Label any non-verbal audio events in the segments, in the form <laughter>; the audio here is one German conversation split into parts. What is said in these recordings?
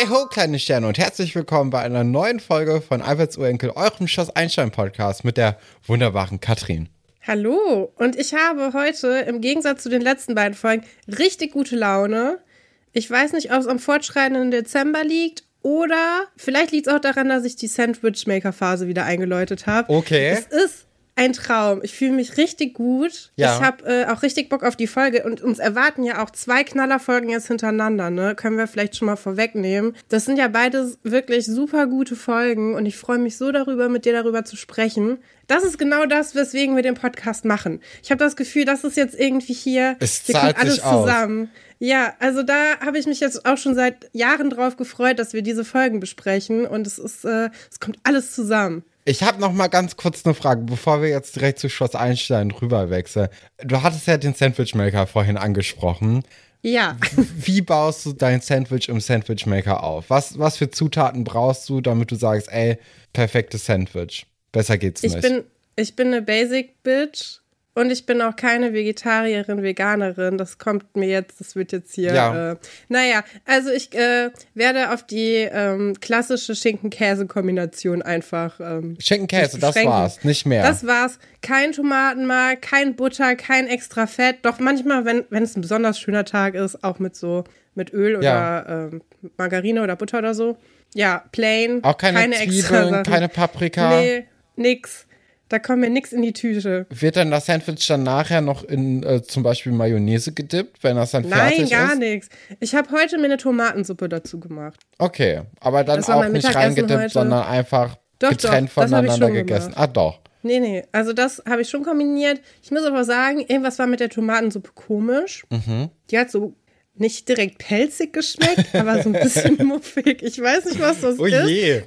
Hey ho, kleine Sterne und herzlich willkommen bei einer neuen Folge von Alberts Urenkel, eurem Schloss Einstein Podcast mit der wunderbaren Katrin. Hallo und ich habe heute im Gegensatz zu den letzten beiden Folgen richtig gute Laune. Ich weiß nicht, ob es am fortschreitenden Dezember liegt oder vielleicht liegt es auch daran, dass ich die Sandwich-Maker-Phase wieder eingeläutet habe. Okay. Es ist ein Traum. Ich fühle mich richtig gut. Ja. Ich habe äh, auch richtig Bock auf die Folge und uns erwarten ja auch zwei Knallerfolgen jetzt hintereinander, ne? Können wir vielleicht schon mal vorwegnehmen. Das sind ja beides wirklich super gute Folgen und ich freue mich so darüber, mit dir darüber zu sprechen. Das ist genau das, weswegen wir den Podcast machen. Ich habe das Gefühl, das ist jetzt irgendwie hier, Es zahlt kommt alles sich aus. zusammen. Ja, also da habe ich mich jetzt auch schon seit Jahren drauf gefreut, dass wir diese Folgen besprechen und es ist, äh, es kommt alles zusammen. Ich habe noch mal ganz kurz eine Frage, bevor wir jetzt direkt zu Schloss Einstein rüberwechseln. Du hattest ja den Sandwichmaker vorhin angesprochen. Ja. Wie baust du dein Sandwich im Sandwichmaker auf? Was, was für Zutaten brauchst du, damit du sagst, ey, perfektes Sandwich? Besser geht's Ich nicht. bin, ich bin eine Basic Bitch und ich bin auch keine Vegetarierin, Veganerin. Das kommt mir jetzt, das wird jetzt hier. Ja. Äh, naja, also ich äh, werde auf die ähm, klassische Schinken-Käse-Kombination einfach. Ähm, Schinkenkäse, das war's, nicht mehr. Das war's. Kein Tomatenmark, kein Butter, kein extra Fett. Doch manchmal, wenn es ein besonders schöner Tag ist, auch mit so mit Öl oder Ja. ähm, Margarine oder Butter oder so. Ja, plain. Auch keine, extra Zwiebeln, Sachen. keine Paprika. Nee, nix. Da kommt mir nix in die Tüte. Wird dann das Sandwich dann nachher noch in äh, zum Beispiel Mayonnaise gedippt, wenn das dann Nein, fertig gar ist? nichts. Ich habe heute mir eine Tomatensuppe dazu gemacht. Okay, aber dann Das auch nicht reingedippt, heute. sondern einfach Doch, getrennt doch, das voneinander gegessen. gemacht. Ah, doch. Nee, nee. Also das habe ich schon kombiniert. Ich muss aber sagen, irgendwas war mit der Tomatensuppe komisch. Mhm. Die hat so nicht direkt pelzig geschmeckt, aber so ein bisschen <laughs> muffig. Ich weiß nicht, was das Oh ist. je.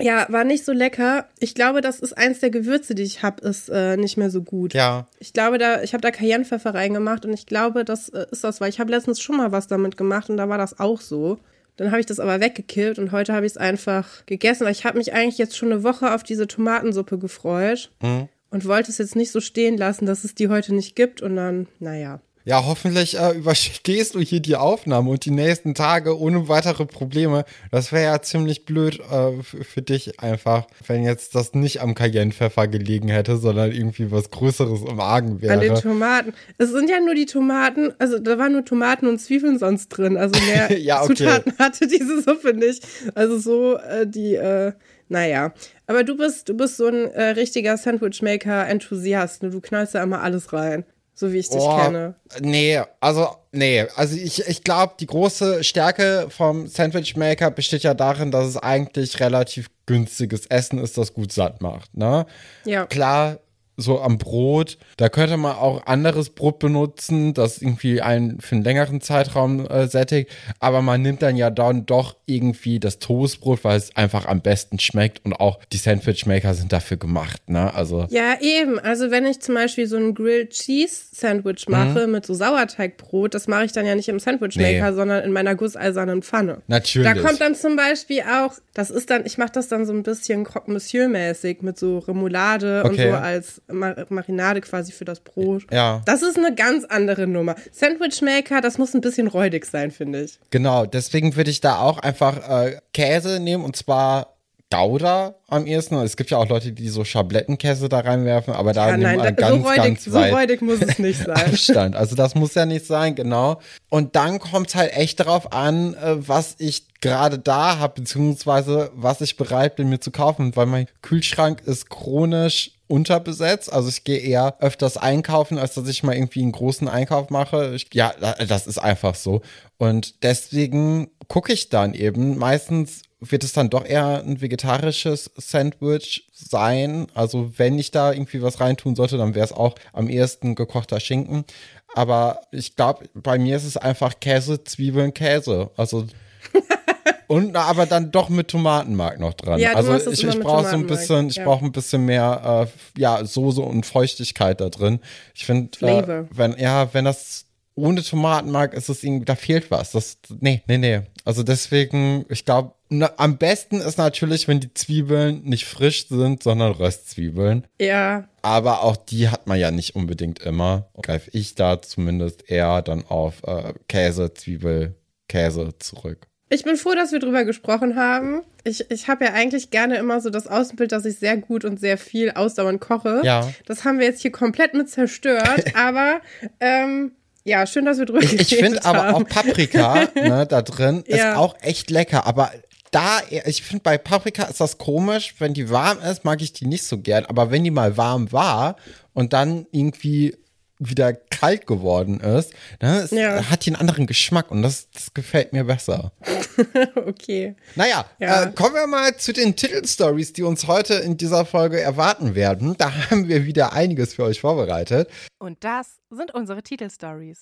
Ja, war nicht so lecker. Ich glaube, das ist eins der Gewürze, die ich habe, ist äh, nicht mehr so gut. Ja. Ich glaube, da, ich habe da Cayennepfeffer reingemacht und ich glaube, das äh, ist das, weil ich habe letztens schon mal was damit gemacht und da war das auch so. Dann habe ich das aber weggekillt und heute habe ich es einfach gegessen, weil ich habe mich eigentlich jetzt schon eine Woche auf diese Tomatensuppe gefreut und wollte es jetzt nicht so stehen lassen, dass es die heute nicht gibt und dann, naja. Ja, hoffentlich äh, überstehst du hier die Aufnahme und die nächsten Tage ohne weitere Probleme. Das wäre ja ziemlich blöd äh, für, dich einfach, wenn jetzt das nicht am Cayennepfeffer gelegen hätte, sondern irgendwie was Größeres im Argen An den wäre. Tomaten. Es sind ja nur die Tomaten, also da waren nur Tomaten und Zwiebeln sonst drin. Also <laughs> mehr Ja, okay. Zutaten hatte diese Suppe nicht. Also so äh, die, äh, naja. Aber du bist, du bist so ein äh, richtiger Sandwichmaker-Enthusiast. Ne? Du knallst da immer alles rein. So wie ich dich Oh, kenne. Nee, also, nee. Also ich, ich glaube, die große Stärke vom Sandwich Maker besteht ja darin, dass es eigentlich relativ günstiges Essen ist, das gut satt macht. Ne? Ja. Klar, so am Brot, da könnte man auch anderes Brot benutzen, das irgendwie einen für einen längeren Zeitraum äh, sättigt, aber man nimmt dann ja dann doch irgendwie das Toastbrot, weil es einfach am besten schmeckt und auch die Sandwich Maker sind dafür gemacht, ne? Also Ja, eben. Also wenn ich zum Beispiel so ein Grilled Cheese Sandwich mache mit so Sauerteigbrot, das mache ich dann ja nicht im Sandwich Maker, Mhm. Nee. sondern in meiner gusseisernen Pfanne. Natürlich. Da kommt dann zum Beispiel auch, das ist dann, ich mache das dann so ein bisschen Croque Monsieur mäßig mit so Remoulade und Okay. so als Mar Marinade quasi für das Brot. Ja. Das ist eine ganz andere Nummer. Sandwich Maker, das muss ein bisschen räudig sein, finde ich. Genau, deswegen würde ich da auch einfach äh, Käse nehmen und zwar Gouda am ehesten. Es gibt ja auch Leute, die so Schablettenkäse da reinwerfen, aber da Ja, man da, ganz, so, räudig, ganz so weit räudig muss es nicht <laughs> sein. Abstand. Also das muss ja nicht sein, genau. Und dann kommt es halt echt darauf an, äh, was ich gerade da habe, beziehungsweise was ich bereit bin mir zu kaufen, weil mein Kühlschrank ist chronisch unterbesetzt. Also ich gehe eher öfters einkaufen, als dass ich mal irgendwie einen großen Einkauf mache. Ich, ja, das ist einfach so. Und deswegen gucke ich dann eben. Meistens wird es dann doch eher ein vegetarisches Sandwich sein. Also wenn ich da irgendwie was reintun sollte, dann wäre es auch am ehesten gekochter Schinken. Aber ich glaube, bei mir ist es einfach Käse, Zwiebeln, Käse. Also <laughs> und aber dann doch mit Tomatenmark noch dran. Ja, also ich, ich brauche so ein bisschen, ich ja. brauche ein bisschen mehr äh, ja, Soße und Feuchtigkeit da drin. Ich finde, äh, wenn, ja, wenn das ohne Tomatenmark ist es irgendwie, da fehlt was. Das, nee, nee, nee. Also deswegen, ich glaube, am besten ist natürlich, wenn die Zwiebeln nicht frisch sind, sondern Röstzwiebeln. Ja, Aber auch die hat man ja nicht unbedingt immer. Greife ich da zumindest eher dann auf äh, Käse, Zwiebel, Käse zurück. Ich bin froh, dass wir drüber gesprochen haben. Ich, ich habe ja eigentlich gerne immer so das Außenbild, dass ich sehr gut und sehr viel ausdauernd koche. Ja. Das haben wir jetzt hier komplett mit zerstört. <laughs> aber ähm, ja, schön, dass wir drüber Ich, ich finde aber auch Paprika <laughs> ne, da drin Ja. ist auch echt lecker. Aber da, ich finde bei Paprika ist das komisch. Wenn die warm ist, mag ich die nicht so gern. Aber wenn die mal warm war und dann irgendwie wieder kalt geworden ist, dann ist, Ja. hat die einen anderen Geschmack und das, das gefällt mir besser. <laughs> okay. Naja, Ja. äh, kommen wir mal zu den Titelstories, die uns heute in dieser Folge erwarten werden. Da haben wir wieder einiges für euch vorbereitet. Und das sind unsere Titelstories.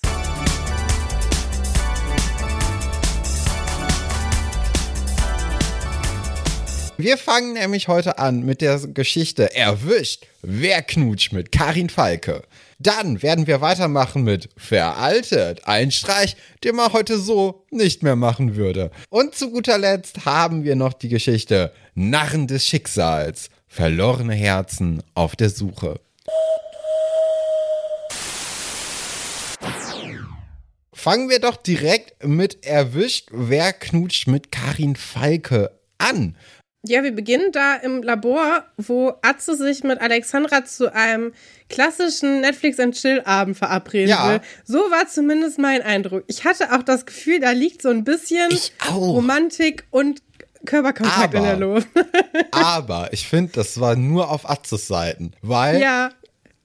Wir fangen nämlich heute an mit der Geschichte Erwischt, wer knutscht mit Karin Falke. Dann werden wir weitermachen mit Veraltet, ein Streich, den man heute so nicht mehr machen würde. Und zu guter Letzt haben wir noch die Geschichte Narren des Schicksals, verlorene Herzen auf der Suche. Fangen wir doch direkt mit Erwischt, wer knutscht mit Karin Falke an. Ja, wir beginnen da im Labor, wo Atze sich mit Alexandra zu einem klassischen Netflix and Chill Abend verabreden Ja. will. So war zumindest mein Eindruck. Ich hatte auch das Gefühl, da liegt so ein bisschen. Romantik und Körperkontakt in Aber- der Luft. <laughs> Aber ich finde, das war nur auf Atzes Seiten. Weil, ja,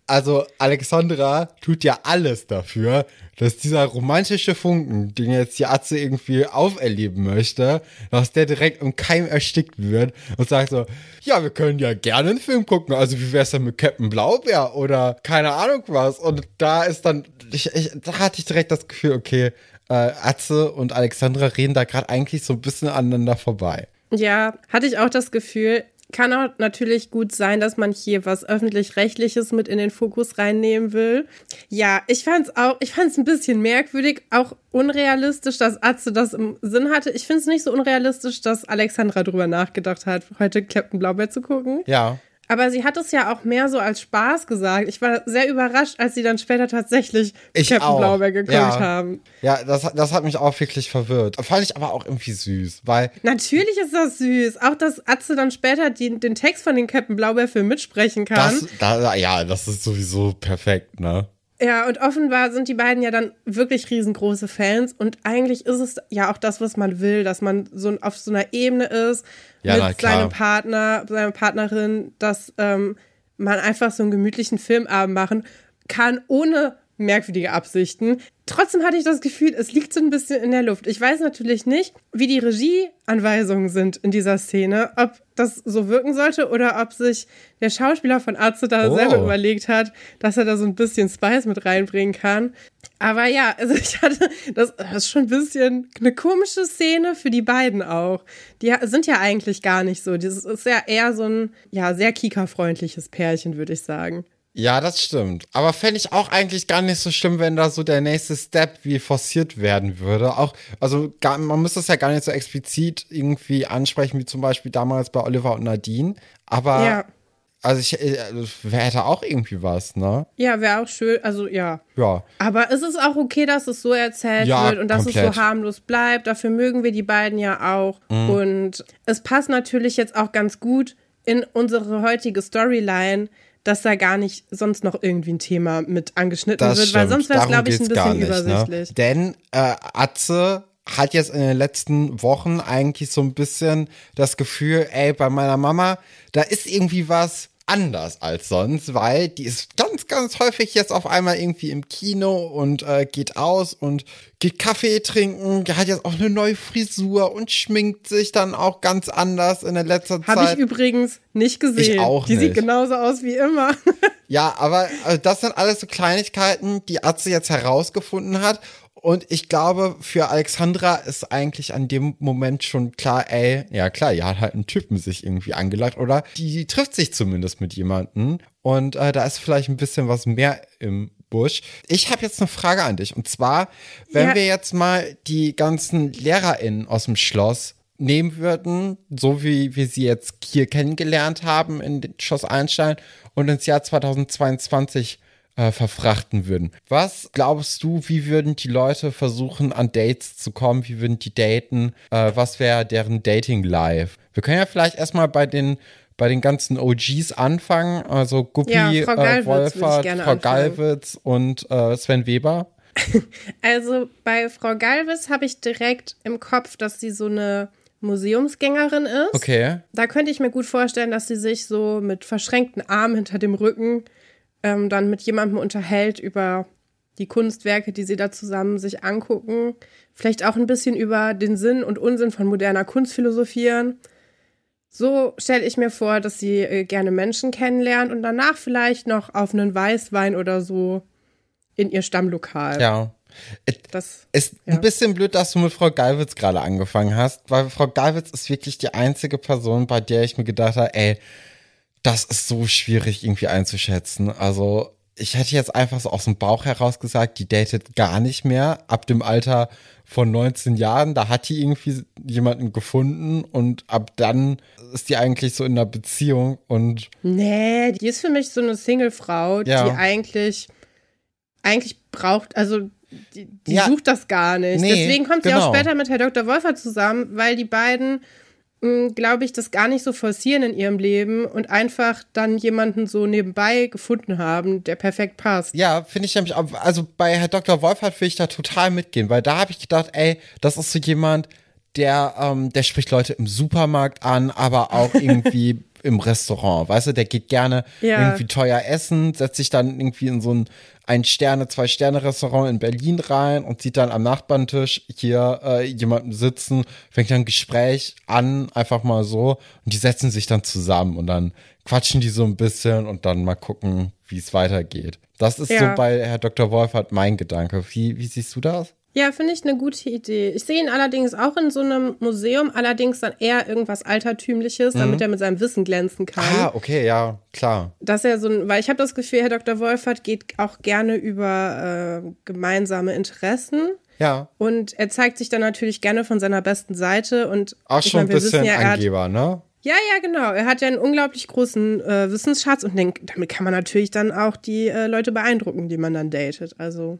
also Alexandra tut ja alles dafür, dass dieser romantische Funken, den jetzt die Atze irgendwie auferleben möchte, dass der direkt im Keim erstickt wird und sagt so, ja, wir können ja gerne einen Film gucken. Also wie wär's denn mit Captain Blaubeer oder keine Ahnung was. Und da ist dann, ich, ich, da hatte ich direkt das Gefühl, okay, äh, Atze und Alexandra reden da gerade eigentlich so ein bisschen aneinander vorbei. ja, hatte ich auch das Gefühl. Kann auch natürlich gut sein, dass man hier was öffentlich-rechtliches mit in den Fokus reinnehmen will. Ja, ich fand's auch, ich fand's ein bisschen merkwürdig, auch unrealistisch, dass Atze das im Sinn hatte. Ich find's nicht so unrealistisch, dass Alexandra drüber nachgedacht hat, heute Captain Blaubeer zu gucken. Ja. Aber sie hat es ja auch mehr so als Spaß gesagt. Ich war sehr überrascht, als sie dann später tatsächlich Ich Captain auch. Blaubeer geguckt Ja. haben. Ja, das, das hat mich auch wirklich verwirrt. Fand ich aber auch irgendwie süß, weil Natürlich ist das süß. Auch, dass Atze dann später die, den Text von den Captain Blaubeer-Film mitsprechen kann. das, da, ja, das ist sowieso perfekt, ne? Ja, und offenbar sind die beiden ja dann wirklich riesengroße Fans. Und eigentlich ist es ja auch das, was man will, dass man so auf so einer Ebene ist Ja, mit seinem Partner, seiner Partnerin, dass ähm, man einfach so einen gemütlichen Filmabend machen kann, ohne merkwürdige Absichten. Trotzdem hatte ich das Gefühl, es liegt so ein bisschen in der Luft. Ich weiß natürlich nicht, wie die Regieanweisungen sind in dieser Szene, ob das so wirken sollte oder ob sich der Schauspieler von Arze da Oh. selber überlegt hat, dass er da so ein bisschen Spice mit reinbringen kann. Aber ja, also <laughs> ich hatte, das, das ist schon ein bisschen eine komische Szene für die beiden auch. Die sind ja eigentlich gar nicht so. Das ist ja eher so ein, ja, sehr kika-freundliches Pärchen, würde ich sagen. Ja, das stimmt. Aber fände ich auch eigentlich gar nicht so schlimm, wenn da so der nächste Step wie forciert werden würde. Auch, also gar, man müsste es ja gar nicht so explizit irgendwie ansprechen, wie zum Beispiel damals bei Oliver und Nadine. Aber Ja. also ich äh, wer hätte auch irgendwie was, ne? Ja, wäre auch schön. Also ja. Ja. Aber es ist auch okay, dass es so erzählt Ja, wird und dass es komplett. so harmlos bleibt. Dafür mögen wir die beiden ja auch. Mhm. Und es passt natürlich jetzt auch ganz gut in unsere heutige Storyline, dass da gar nicht sonst noch irgendwie ein Thema mit angeschnitten Das wird, stimmt. weil sonst wäre es, glaube ich, ein bisschen nicht, übersichtlich. Ne? Denn äh, Atze hat jetzt in den letzten Wochen eigentlich so ein bisschen das Gefühl, ey, bei meiner Mama, da ist irgendwie was anders als sonst, weil die ist ganz, ganz häufig jetzt auf einmal irgendwie im Kino und äh, geht aus und geht Kaffee trinken. Die hat jetzt auch eine neue Frisur und schminkt sich dann auch ganz anders in der letzten Habe ich Zeit. übrigens nicht gesehen. Ich auch Die sieht nicht. genauso aus wie immer. Ja, aber äh, das sind alles so Kleinigkeiten, die Atze jetzt herausgefunden hat. Und ich glaube, für Alexandra ist eigentlich an dem Moment schon klar, ey, ja klar, die hat halt einen Typen sich irgendwie angelacht oder die trifft sich zumindest mit jemandem und äh, da ist vielleicht ein bisschen was mehr im Busch. Ich habe jetzt eine Frage an dich und zwar, wenn Ja. wir jetzt mal die ganzen LehrerInnen aus dem Schloss nehmen würden, so wie wir sie jetzt hier kennengelernt haben in Schloss Einstein und ins Jahr 2022 äh, verfrachten würden. Was glaubst du, wie würden die Leute versuchen, an Dates zu kommen? Wie würden die daten? Äh, was wäre deren Dating-Life? Wir können ja vielleicht erstmal bei den bei den ganzen OGs anfangen, also Guppi, Ja, Frau äh, würde ich Wolfert, Frau anfangen. Gallwitz und äh, Sven Weber. <laughs> Also bei Frau Galvis habe ich direkt im Kopf, dass sie so eine Museumsgängerin ist. Okay. Da könnte ich mir gut vorstellen, dass sie sich so mit verschränkten Armen hinter dem Rücken ähm, dann mit jemandem unterhält über die Kunstwerke, die sie da zusammen sich angucken. Vielleicht auch ein bisschen über den Sinn und Unsinn von moderner Kunst philosophieren. So stelle ich mir vor, dass sie äh, gerne Menschen kennenlernt und danach vielleicht noch auf einen Weißwein oder so in ihr Stammlokal. Ja. Das, Ist Ja. ein bisschen blöd, dass du mit Frau Gallwitz gerade angefangen hast, weil Frau Gallwitz ist wirklich die einzige Person, bei der ich mir gedacht habe, ey, das ist so schwierig irgendwie einzuschätzen. Also ich hätte jetzt einfach so aus dem Bauch heraus gesagt, die datet gar nicht mehr ab dem Alter von 19 Jahren. Da hat die irgendwie jemanden gefunden und ab dann ist die eigentlich so in einer Beziehung und Nee, die ist für mich so eine Single-Frau, Ja. die eigentlich, eigentlich braucht, also die, die Ja. sucht das gar nicht. Nee, Deswegen kommt sie auch genau. später mit Herr Dr. Wolfer zusammen, weil die beiden, glaube ich, das gar nicht so forcieren in ihrem Leben und einfach dann jemanden so nebenbei gefunden haben, der perfekt passt. Ja, finde ich nämlich, auch- also bei Herr Dr. Wolfert will ich da total mitgehen, weil da habe ich gedacht, ey, das ist so jemand, der, ähm, der spricht Leute im Supermarkt an, aber auch <laughs> irgendwie im Restaurant, weißt du, der geht gerne Ja. irgendwie teuer essen, setzt sich dann irgendwie in so ein ein Sterne, zwei Sterne Restaurant in Berlin rein und sieht dann am Nachbartisch hier äh, jemanden sitzen, fängt dann ein Gespräch an, einfach mal so und die setzen sich dann zusammen und dann quatschen die so ein bisschen und dann mal gucken, wie es weitergeht. Das ist Ja. so bei Herr Dr. Wolfert mein Gedanke. Wie, wie siehst du das? Ja, finde ich eine gute Idee. Ich sehe ihn allerdings auch in so einem Museum, allerdings dann eher irgendwas Altertümliches, damit er mit seinem Wissen glänzen kann. Ah, okay, ja, klar. dass er so ein, weil ich habe das Gefühl, Herr Dr. Wolfert geht auch gerne über äh, gemeinsame Interessen Ja. und er zeigt sich dann natürlich gerne von seiner besten Seite und Auch schon mein, ein bisschen hat, Angeber, ne? ja, ja, genau, er hat ja einen unglaublich großen äh, Wissensschatz und den, damit kann man natürlich dann auch die äh, Leute beeindrucken, die man dann datet. Also ja.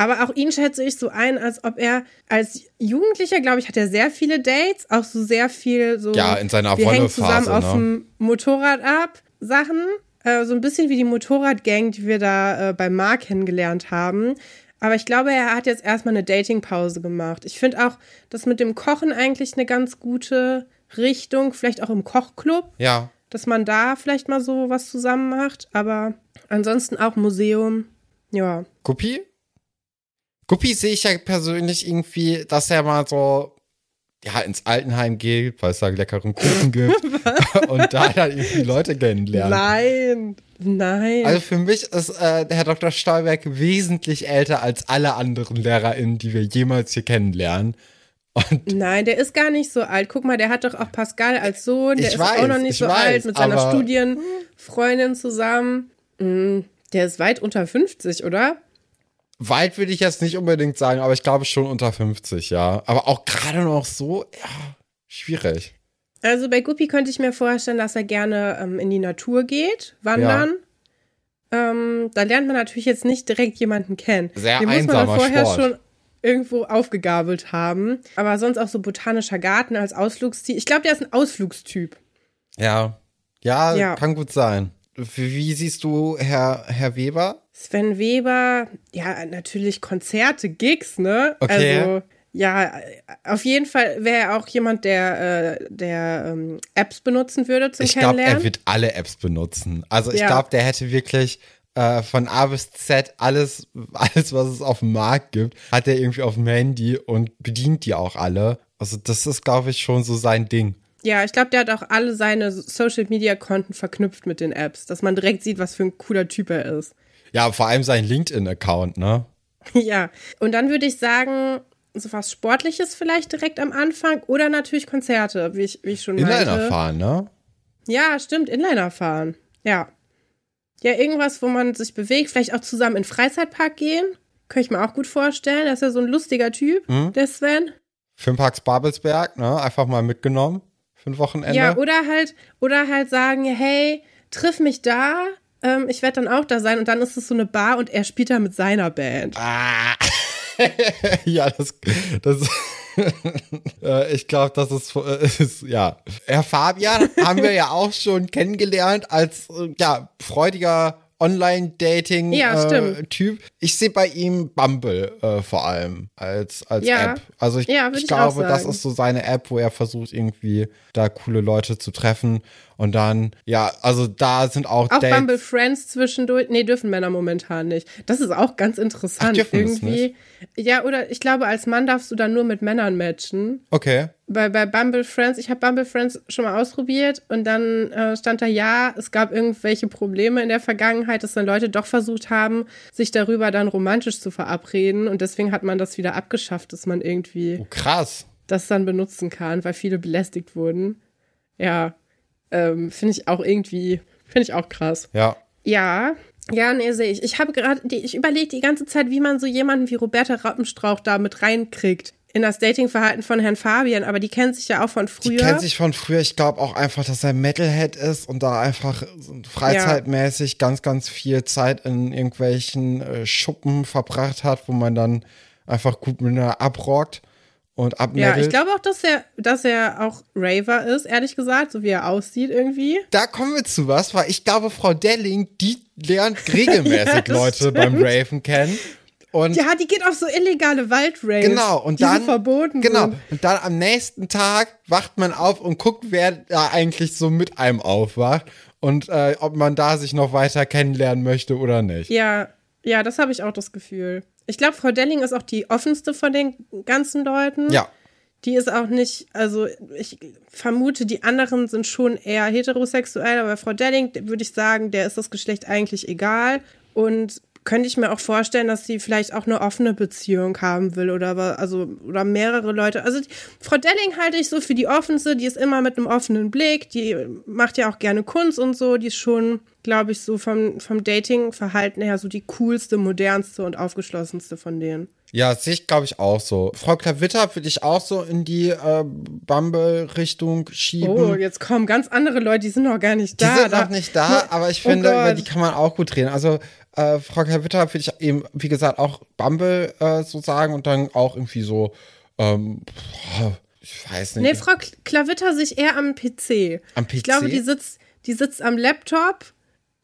Aber auch ihn schätze ich so ein, als ob er als Jugendlicher, glaube ich, hat er sehr viele Dates, auch so sehr viel so. Ja, in seiner Wir hängen zusammen Wolle-Phase, auf ne? dem Motorrad ab, Sachen. Äh, so ein bisschen wie die Motorradgang, die wir da äh, bei Mark kennengelernt haben. Aber ich glaube, er hat jetzt erstmal eine Datingpause gemacht. Ich finde auch das mit dem Kochen eigentlich eine ganz gute Richtung. Vielleicht auch im Kochclub, Ja. dass man da vielleicht mal so was zusammen macht. Aber ansonsten auch Museum. Ja. Guppi? Guppi sehe ich ja persönlich irgendwie, dass er mal so ja, ins Altenheim geht, weil es da leckeren Kuchen <laughs> gibt <laughs> und da dann irgendwie Leute kennenlernt. Nein. Nein. Also für mich ist äh, Herr Dr. Stolberg wesentlich älter als alle anderen LehrerInnen, die wir jemals hier kennenlernen. Und Nein, der ist gar nicht so alt. Guck mal, der hat doch auch Pascal als Sohn. Der Ich ist weiß, auch noch nicht ich so weiß, alt mit seiner Studienfreundin zusammen. Mm, Der ist weit unter 50, oder? Weit würde ich jetzt nicht unbedingt sagen, aber ich glaube schon unter 50, ja. Aber auch gerade noch so, ja, schwierig. Also bei Guppi könnte ich mir vorstellen, dass er gerne ähm, in die Natur geht, wandern. Ähm, da lernt man natürlich jetzt nicht direkt jemanden kennen. Sehr Den muss man vorher Sport. schon irgendwo aufgegabelt haben. Aber sonst auch so botanischer Garten als Ausflugsziel. Ich glaube, der ist ein Ausflugstyp. Ja. Ja, Ja. kann gut sein. Wie, siehst du Herr, Herr Weber? Sven Weber, ja, natürlich Konzerte, Gigs, ne? Okay. Also, ja, auf jeden Fall wäre er auch jemand, der, äh, der ähm, Apps benutzen würde zum Ich glaube, Kennenlernen. er wird alle Apps benutzen. Also ich Ja. glaube, der hätte wirklich äh, von A bis Z alles, alles, was es auf dem Markt gibt, hat er irgendwie auf dem Handy und bedient die auch alle. Also das ist, glaube ich, schon so sein Ding. Ja, ich glaube, der hat auch alle seine Social-Media-Konten verknüpft mit den Apps, dass man direkt sieht, was für ein cooler Typ er ist. Ja, vor allem sein LinkedIn-Account, ne? <laughs> ja, und dann würde ich sagen, so was Sportliches vielleicht direkt am Anfang oder natürlich Konzerte, wie ich, wie ich schon Inliner meinte. fahren, ne? Ja, stimmt, Inliner fahren. Ja. Ja, irgendwas, wo man sich bewegt, vielleicht auch zusammen in den Freizeitpark gehen. Könnte ich mir auch gut vorstellen. Das ist ja so ein lustiger Typ, Mhm. der Sven. Filmparks Babelsberg, ne? Einfach mal mitgenommen für ein Wochenende. Ja, oder halt, oder halt sagen, hey, triff mich da ähm, ich werde dann auch da sein und dann ist es so eine Bar und er spielt da mit seiner Band. Ah. <laughs> ja, das, das <laughs> äh, ich glaube, das ist, äh, <laughs> ist, ja. Herr Fabian haben wir ja auch schon kennengelernt als äh, ja, freudiger Online-Dating-Typ. Ja, äh, ich sehe bei ihm Bumble äh, vor allem als, als Ja. App. Also ich, Ja, ich ich glaube, das ist so seine App, wo er versucht, irgendwie da coole Leute zu treffen. Und dann, ja, also da sind auch, Auch Dates. Bumble Friends zwischendurch. Nee, dürfen Männer momentan nicht. Das ist auch ganz interessant. Ach, Irgendwie. Ja, oder ich glaube, als Mann darfst du dann nur mit Männern matchen. Okay. Bei, bei Bumble Friends, ich habe Bumble Friends schon mal ausprobiert und dann äh, stand da, ja, es gab irgendwelche Probleme in der Vergangenheit, dass dann Leute doch versucht haben, sich darüber dann romantisch zu verabreden und deswegen hat man das wieder abgeschafft, dass man irgendwie Oh, krass. das dann benutzen kann, weil viele belästigt wurden. Ja, ähm, finde ich auch irgendwie, finde ich auch krass. Ja. Ja, ja, nee, sehe ich. Ich habe gerade, die- ich überlege die ganze Zeit, wie man so jemanden wie Roberta Rappenstrauch da mit reinkriegt in das Datingverhalten von Herrn Fabian, aber die kennt sich ja auch von früher. Die kennt sich von früher. Ich glaube auch einfach, dass er Metalhead ist und da einfach freizeitmäßig ganz, ganz viel Zeit in irgendwelchen äh, Schuppen verbracht hat, wo man dann einfach gut miteinander abrockt und ja, abmettelt. ich glaube auch, dass er, dass er auch Raver ist, ehrlich gesagt, so wie er aussieht irgendwie. da kommen wir zu was, weil ich glaube, Frau Delling, die lernt <laughs> regelmäßig Ja, Leute stimmt. beim Raven kennen. Und Ja, die geht auf so illegale Waldraves. Genau, und die dann verboten Genau, sind. und dann am nächsten Tag wacht man auf und guckt, wer da eigentlich so mit einem aufwacht und äh, ob man da sich noch weiter kennenlernen möchte oder nicht. Ja, ja, das habe ich auch das Gefühl. Ich glaube, Frau Delling ist auch die offenste von den ganzen Leuten. Ja, Die ist auch nicht, also ich vermute, die anderen sind schon eher heterosexuell, aber Frau Delling würde ich sagen, der ist das Geschlecht eigentlich egal. Und könnte ich mir auch vorstellen, dass sie vielleicht auch eine offene Beziehung haben will oder also oder mehrere Leute. Also die, Frau Delling halte ich so für die offenste, die ist immer mit einem offenen Blick, die macht ja auch gerne Kunst und so, die ist schon, glaube ich, so vom, vom Dating-Verhalten her so die coolste, modernste und aufgeschlossenste von denen. ja, sehe ich glaube ich auch so. Frau Klavitter würde ich auch so in die äh, Bumble-Richtung schieben. Oh, jetzt kommen ganz andere Leute, die sind noch gar nicht Die da. sind Da- noch nicht da, aber ich finde, Oh über die kann man auch gut reden. Also, äh, Frau Klavitter würde ich eben, wie gesagt, auch Bumble äh, so sagen und dann auch irgendwie so, ähm, ich weiß nicht. Nee, Frau Kl- Klavitter sich eher am PC. Am PC? Ich glaube, die sitzt, die sitzt am Laptop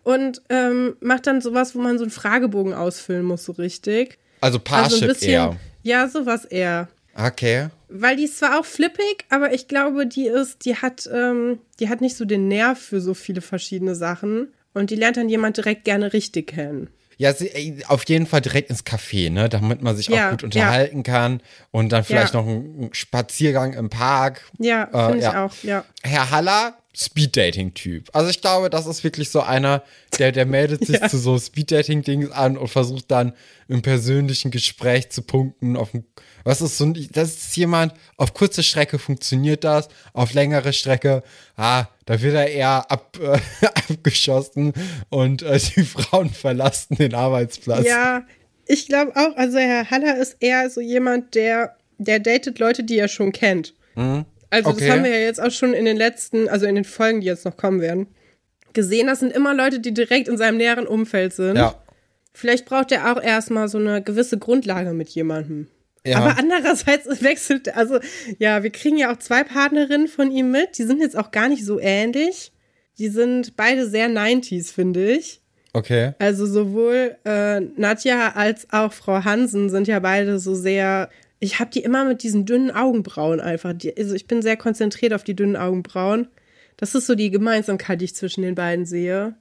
und ähm, macht dann sowas, wo man so einen Fragebogen ausfüllen muss, so richtig. also Also Parship bisschen. eher. Ja, sowas eher. Okay. Weil die ist zwar auch flippig, aber ich glaube, die ist, die hat, ähm, die hat nicht so den Nerv für so viele verschiedene Sachen. Und die lernt dann jemand direkt gerne richtig kennen. Ja, sie, ey, auf jeden Fall direkt ins Café, ne, damit man sich Ja, auch gut unterhalten kann und dann vielleicht Ja. noch einen Spaziergang im Park. Ja, Äh, finde ich ja. auch, ja. Herr Haller, Speeddating-Typ. Also ich glaube, das ist wirklich so einer, der, der meldet sich <laughs> Ja. zu so Speeddating-Dings an und versucht dann im persönlichen Gespräch zu punkten. Auf was ist so ein, das ist jemand, auf kurze Strecke funktioniert das, auf längere Strecke, ah, da wird er eher ab, äh, <laughs> abgeschossen und äh, die Frauen verlassen den Arbeitsplatz. Ja, ich glaube auch, also Herr Haller ist eher so jemand, der, der datet Leute, die er schon kennt. Also Okay. das haben wir ja jetzt auch schon in den letzten, also in den Folgen, die jetzt noch kommen werden, gesehen. Das sind immer Leute, die direkt in seinem näheren Umfeld sind. Ja. Vielleicht braucht er auch erstmal so eine gewisse Grundlage mit jemandem. Ja. Aber andererseits <laughs> wechselt, also ja, wir kriegen ja auch zwei Partnerinnen von ihm mit. Die sind jetzt auch gar nicht so ähnlich. Die sind beide sehr 90s, finde ich. Okay. Also sowohl äh, Nadja als auch Frau Hansen sind ja beide so sehr. Ich habe die immer mit diesen dünnen Augenbrauen einfach. Die, also ich bin sehr konzentriert auf die dünnen Augenbrauen. Das ist so die Gemeinsamkeit, die ich zwischen den beiden sehe.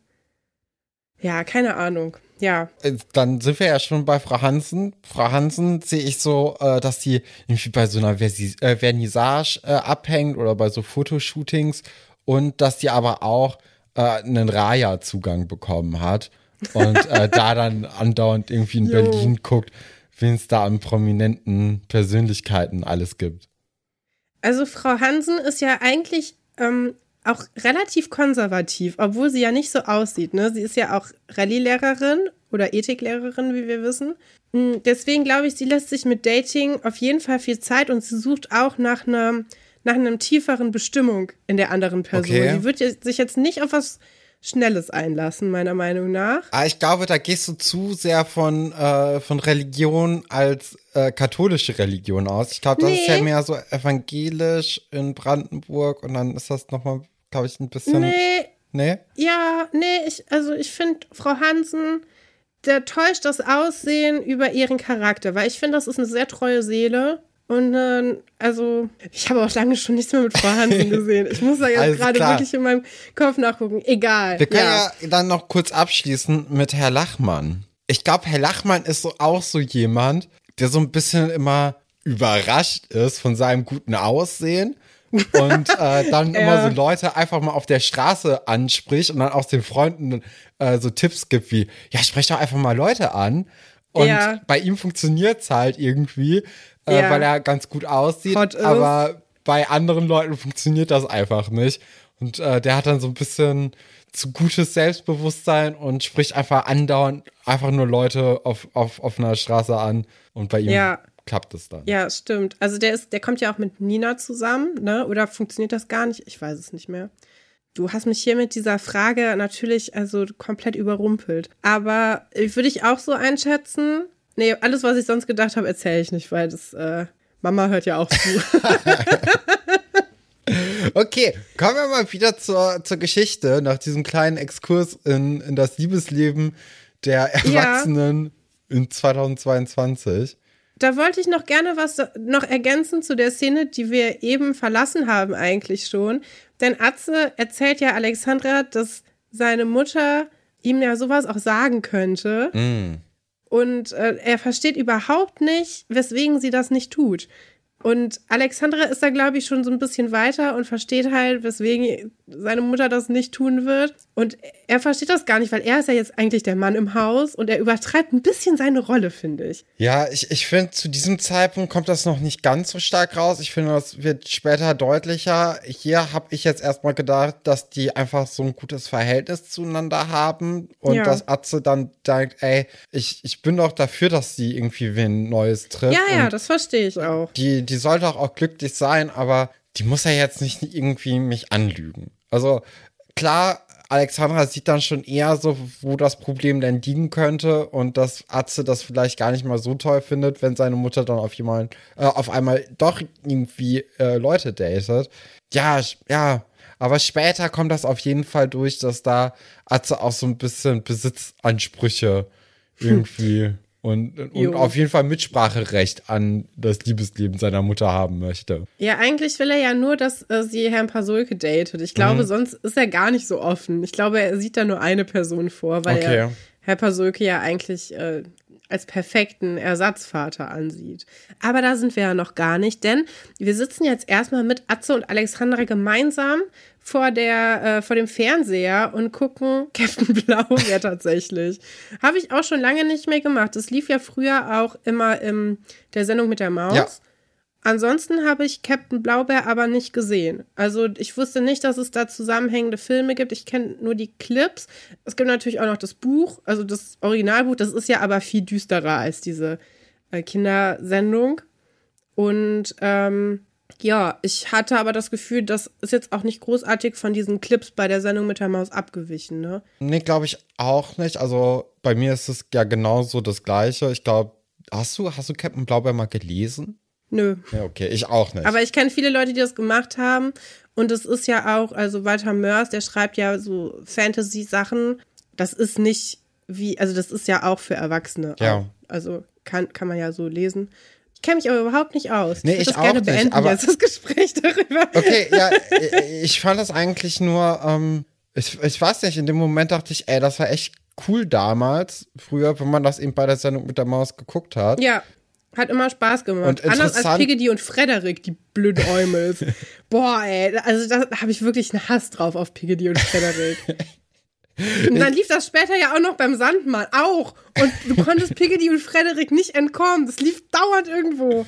Ja, keine Ahnung. Ja, Äh, Dann sind wir ja schon bei Frau Hansen. Frau Hansen sehe ich so, äh, dass die irgendwie bei so einer äh, Vernissage abhängt oder bei so Fotoshootings und dass die aber auch einen Raya-Zugang bekommen hat und da dann andauernd irgendwie in. <laughs> Berlin guckt, wen es da an prominenten Persönlichkeiten alles gibt. Also Frau Hansen ist ja eigentlich ähm, auch relativ konservativ, obwohl sie ja nicht so aussieht. Ne? Sie ist ja auch Rallye-Lehrerin oder Ethiklehrerin, wie wir wissen. Mm, Deswegen glaube ich, sie lässt sich mit Dating auf jeden Fall viel Zeit und sie sucht auch nach einer nach einem tieferen Bestimmung in der anderen Person. Okay. Sie wird sich jetzt nicht auf was Schnelles einlassen, meiner Meinung nach. Ah, ich glaube, da gehst du zu sehr von, äh, von Religion als äh, katholische Religion aus. Ich glaube, das Nee. ist ja mehr so evangelisch in Brandenburg und dann ist das nochmal, glaube ich, ein bisschen. Nee, Nee? ja, nee, ich, also ich finde, Frau Hansen, der täuscht das Aussehen über ihren Charakter, weil ich finde, das ist eine sehr treue Seele. Und äh, also, ich habe auch lange schon nichts mehr mit Frau Hansen <laughs> gesehen. Ich muss da jetzt gerade wirklich in meinem Kopf nachgucken. Egal. Wir können ja. ja. dann noch kurz abschließen mit Herr Lachmann. Ich glaube, Herr Lachmann ist so auch so jemand, der so ein bisschen immer überrascht ist von seinem guten Aussehen und äh, dann <laughs> immer Ja. so Leute einfach mal auf der Straße anspricht und dann auch den Freunden äh, so Tipps gibt wie, ja, sprech doch einfach mal Leute an. Und Ja. bei ihm funktioniert's halt irgendwie, äh, Ja. weil er ganz gut aussieht, aber bei anderen Leuten funktioniert das einfach nicht. Und äh, der hat dann so ein bisschen zu gutes Selbstbewusstsein und spricht einfach andauernd einfach nur Leute auf, auf offener Straße an. Und bei ihm Ja. klappt es dann. Ja, stimmt. Also der ist, der kommt ja auch mit Nina zusammen, ne? Oder funktioniert das gar nicht? Ich weiß es nicht mehr. Du hast mich hier mit dieser Frage natürlich also komplett überrumpelt. Aber äh, würde ich auch so einschätzen. Nee, alles, was ich sonst gedacht habe, erzähle ich nicht, weil das, äh, Mama hört ja auch zu. <laughs> Okay, kommen wir mal wieder zur, zur Geschichte, nach diesem kleinen Exkurs in, in das Liebesleben der Erwachsenen in 2022. Da wollte ich noch gerne was noch ergänzen zu der Szene, die wir eben verlassen haben eigentlich schon. Denn Atze erzählt ja Alexandra, dass seine Mutter ihm ja sowas auch sagen könnte. Und äh, er versteht überhaupt nicht, weswegen sie das nicht tut. Und Alexandra ist da, glaube ich, schon so ein bisschen weiter und versteht halt, weswegen seine Mutter das nicht tun wird. Und er versteht das gar nicht, weil er ist ja jetzt eigentlich der Mann im Haus und er übertreibt ein bisschen seine Rolle, finde ich. Ja, ich, ich finde, zu diesem Zeitpunkt kommt das noch nicht ganz so stark raus. Ich finde, das wird später deutlicher. Hier habe ich jetzt erstmal gedacht, dass die einfach so ein gutes Verhältnis zueinander haben und Ja. dass Atze dann denkt, ey, ich, ich bin doch dafür, dass sie irgendwie wen Neues trifft. Ja, ja, das verstehe ich auch. die, die sollte auch, auch glücklich sein, aber die muss ja jetzt nicht irgendwie mich anlügen. Also klar, Alexandra sieht dann schon eher so, wo das Problem denn liegen könnte und dass Atze das vielleicht gar nicht mal so toll findet, wenn seine Mutter dann auf jemand, äh, auf einmal doch irgendwie äh, Leute datet. Ja, ja. Aber später kommt das auf jeden Fall durch, dass da Atze auch so ein bisschen Besitzansprüche <laughs> irgendwie und, und auf jeden Fall Mitspracherecht an das Liebesleben seiner Mutter haben möchte. Ja, eigentlich will er ja nur, dass äh, sie Herrn Pasulke datet. Ich glaube, Mhm. sonst ist er gar nicht so offen. Ich glaube, er sieht da nur eine Person vor, weil Okay. er Herr Pasulke ja eigentlich äh, als perfekten Ersatzvater ansieht. Aber da sind wir ja noch gar nicht, denn wir sitzen jetzt erstmal mit Atze und Alexandra gemeinsam vor der äh, vor dem Fernseher und gucken <laughs> Captain Blaubeer tatsächlich. Habe ich auch schon lange nicht mehr gemacht. Das lief ja früher auch immer in der Sendung mit der Maus. Ja. Ansonsten habe ich Captain Blaubeer aber nicht gesehen. Also ich wusste nicht, dass es da zusammenhängende Filme gibt. Ich kenne nur die Clips. Es gibt natürlich auch noch das Buch, also das Originalbuch. Das ist ja aber viel düsterer als diese äh, Kindersendung. Und ähm, ja, ich hatte aber das Gefühl, das ist jetzt auch nicht großartig von diesen Clips bei der Sendung mit der Maus abgewichen, ne? Nee, glaube ich auch nicht. Also bei mir ist es ja genauso das Gleiche. Ich glaube, hast du, hast du Captain Blaubeer mal gelesen? Nö. Ja, okay, ich auch nicht. Aber ich kenne viele Leute, die das gemacht haben. Und es ist ja auch, also Walter Mörs, der schreibt ja so Fantasy-Sachen. Das ist nicht wie, also das ist ja auch für Erwachsene. Ja. Auch. Also kann, kann man ja so lesen. Ich kenne mich aber überhaupt nicht aus. Nee, würd ich das auch gerne nicht, beenden, aber- jetzt das Gespräch darüber. Okay, ja, ich- <laughs> ich fand das eigentlich nur, ähm, ich, ich weiß nicht, in dem Moment dachte ich, ey, das war echt cool damals, früher, wenn man das eben bei der Sendung mit der Maus geguckt hat. Ja, hat immer Spaß gemacht. Und Anders als Piggy und Frederik, die blöden Eumels. <laughs> Boah, ey, also da habe ich wirklich einen Hass drauf auf Piggy und Frederik. <laughs> Und dann lief das später ja auch noch beim Sandmann, auch. Und du konntest Piggy und Frederik nicht entkommen. Das lief dauernd irgendwo.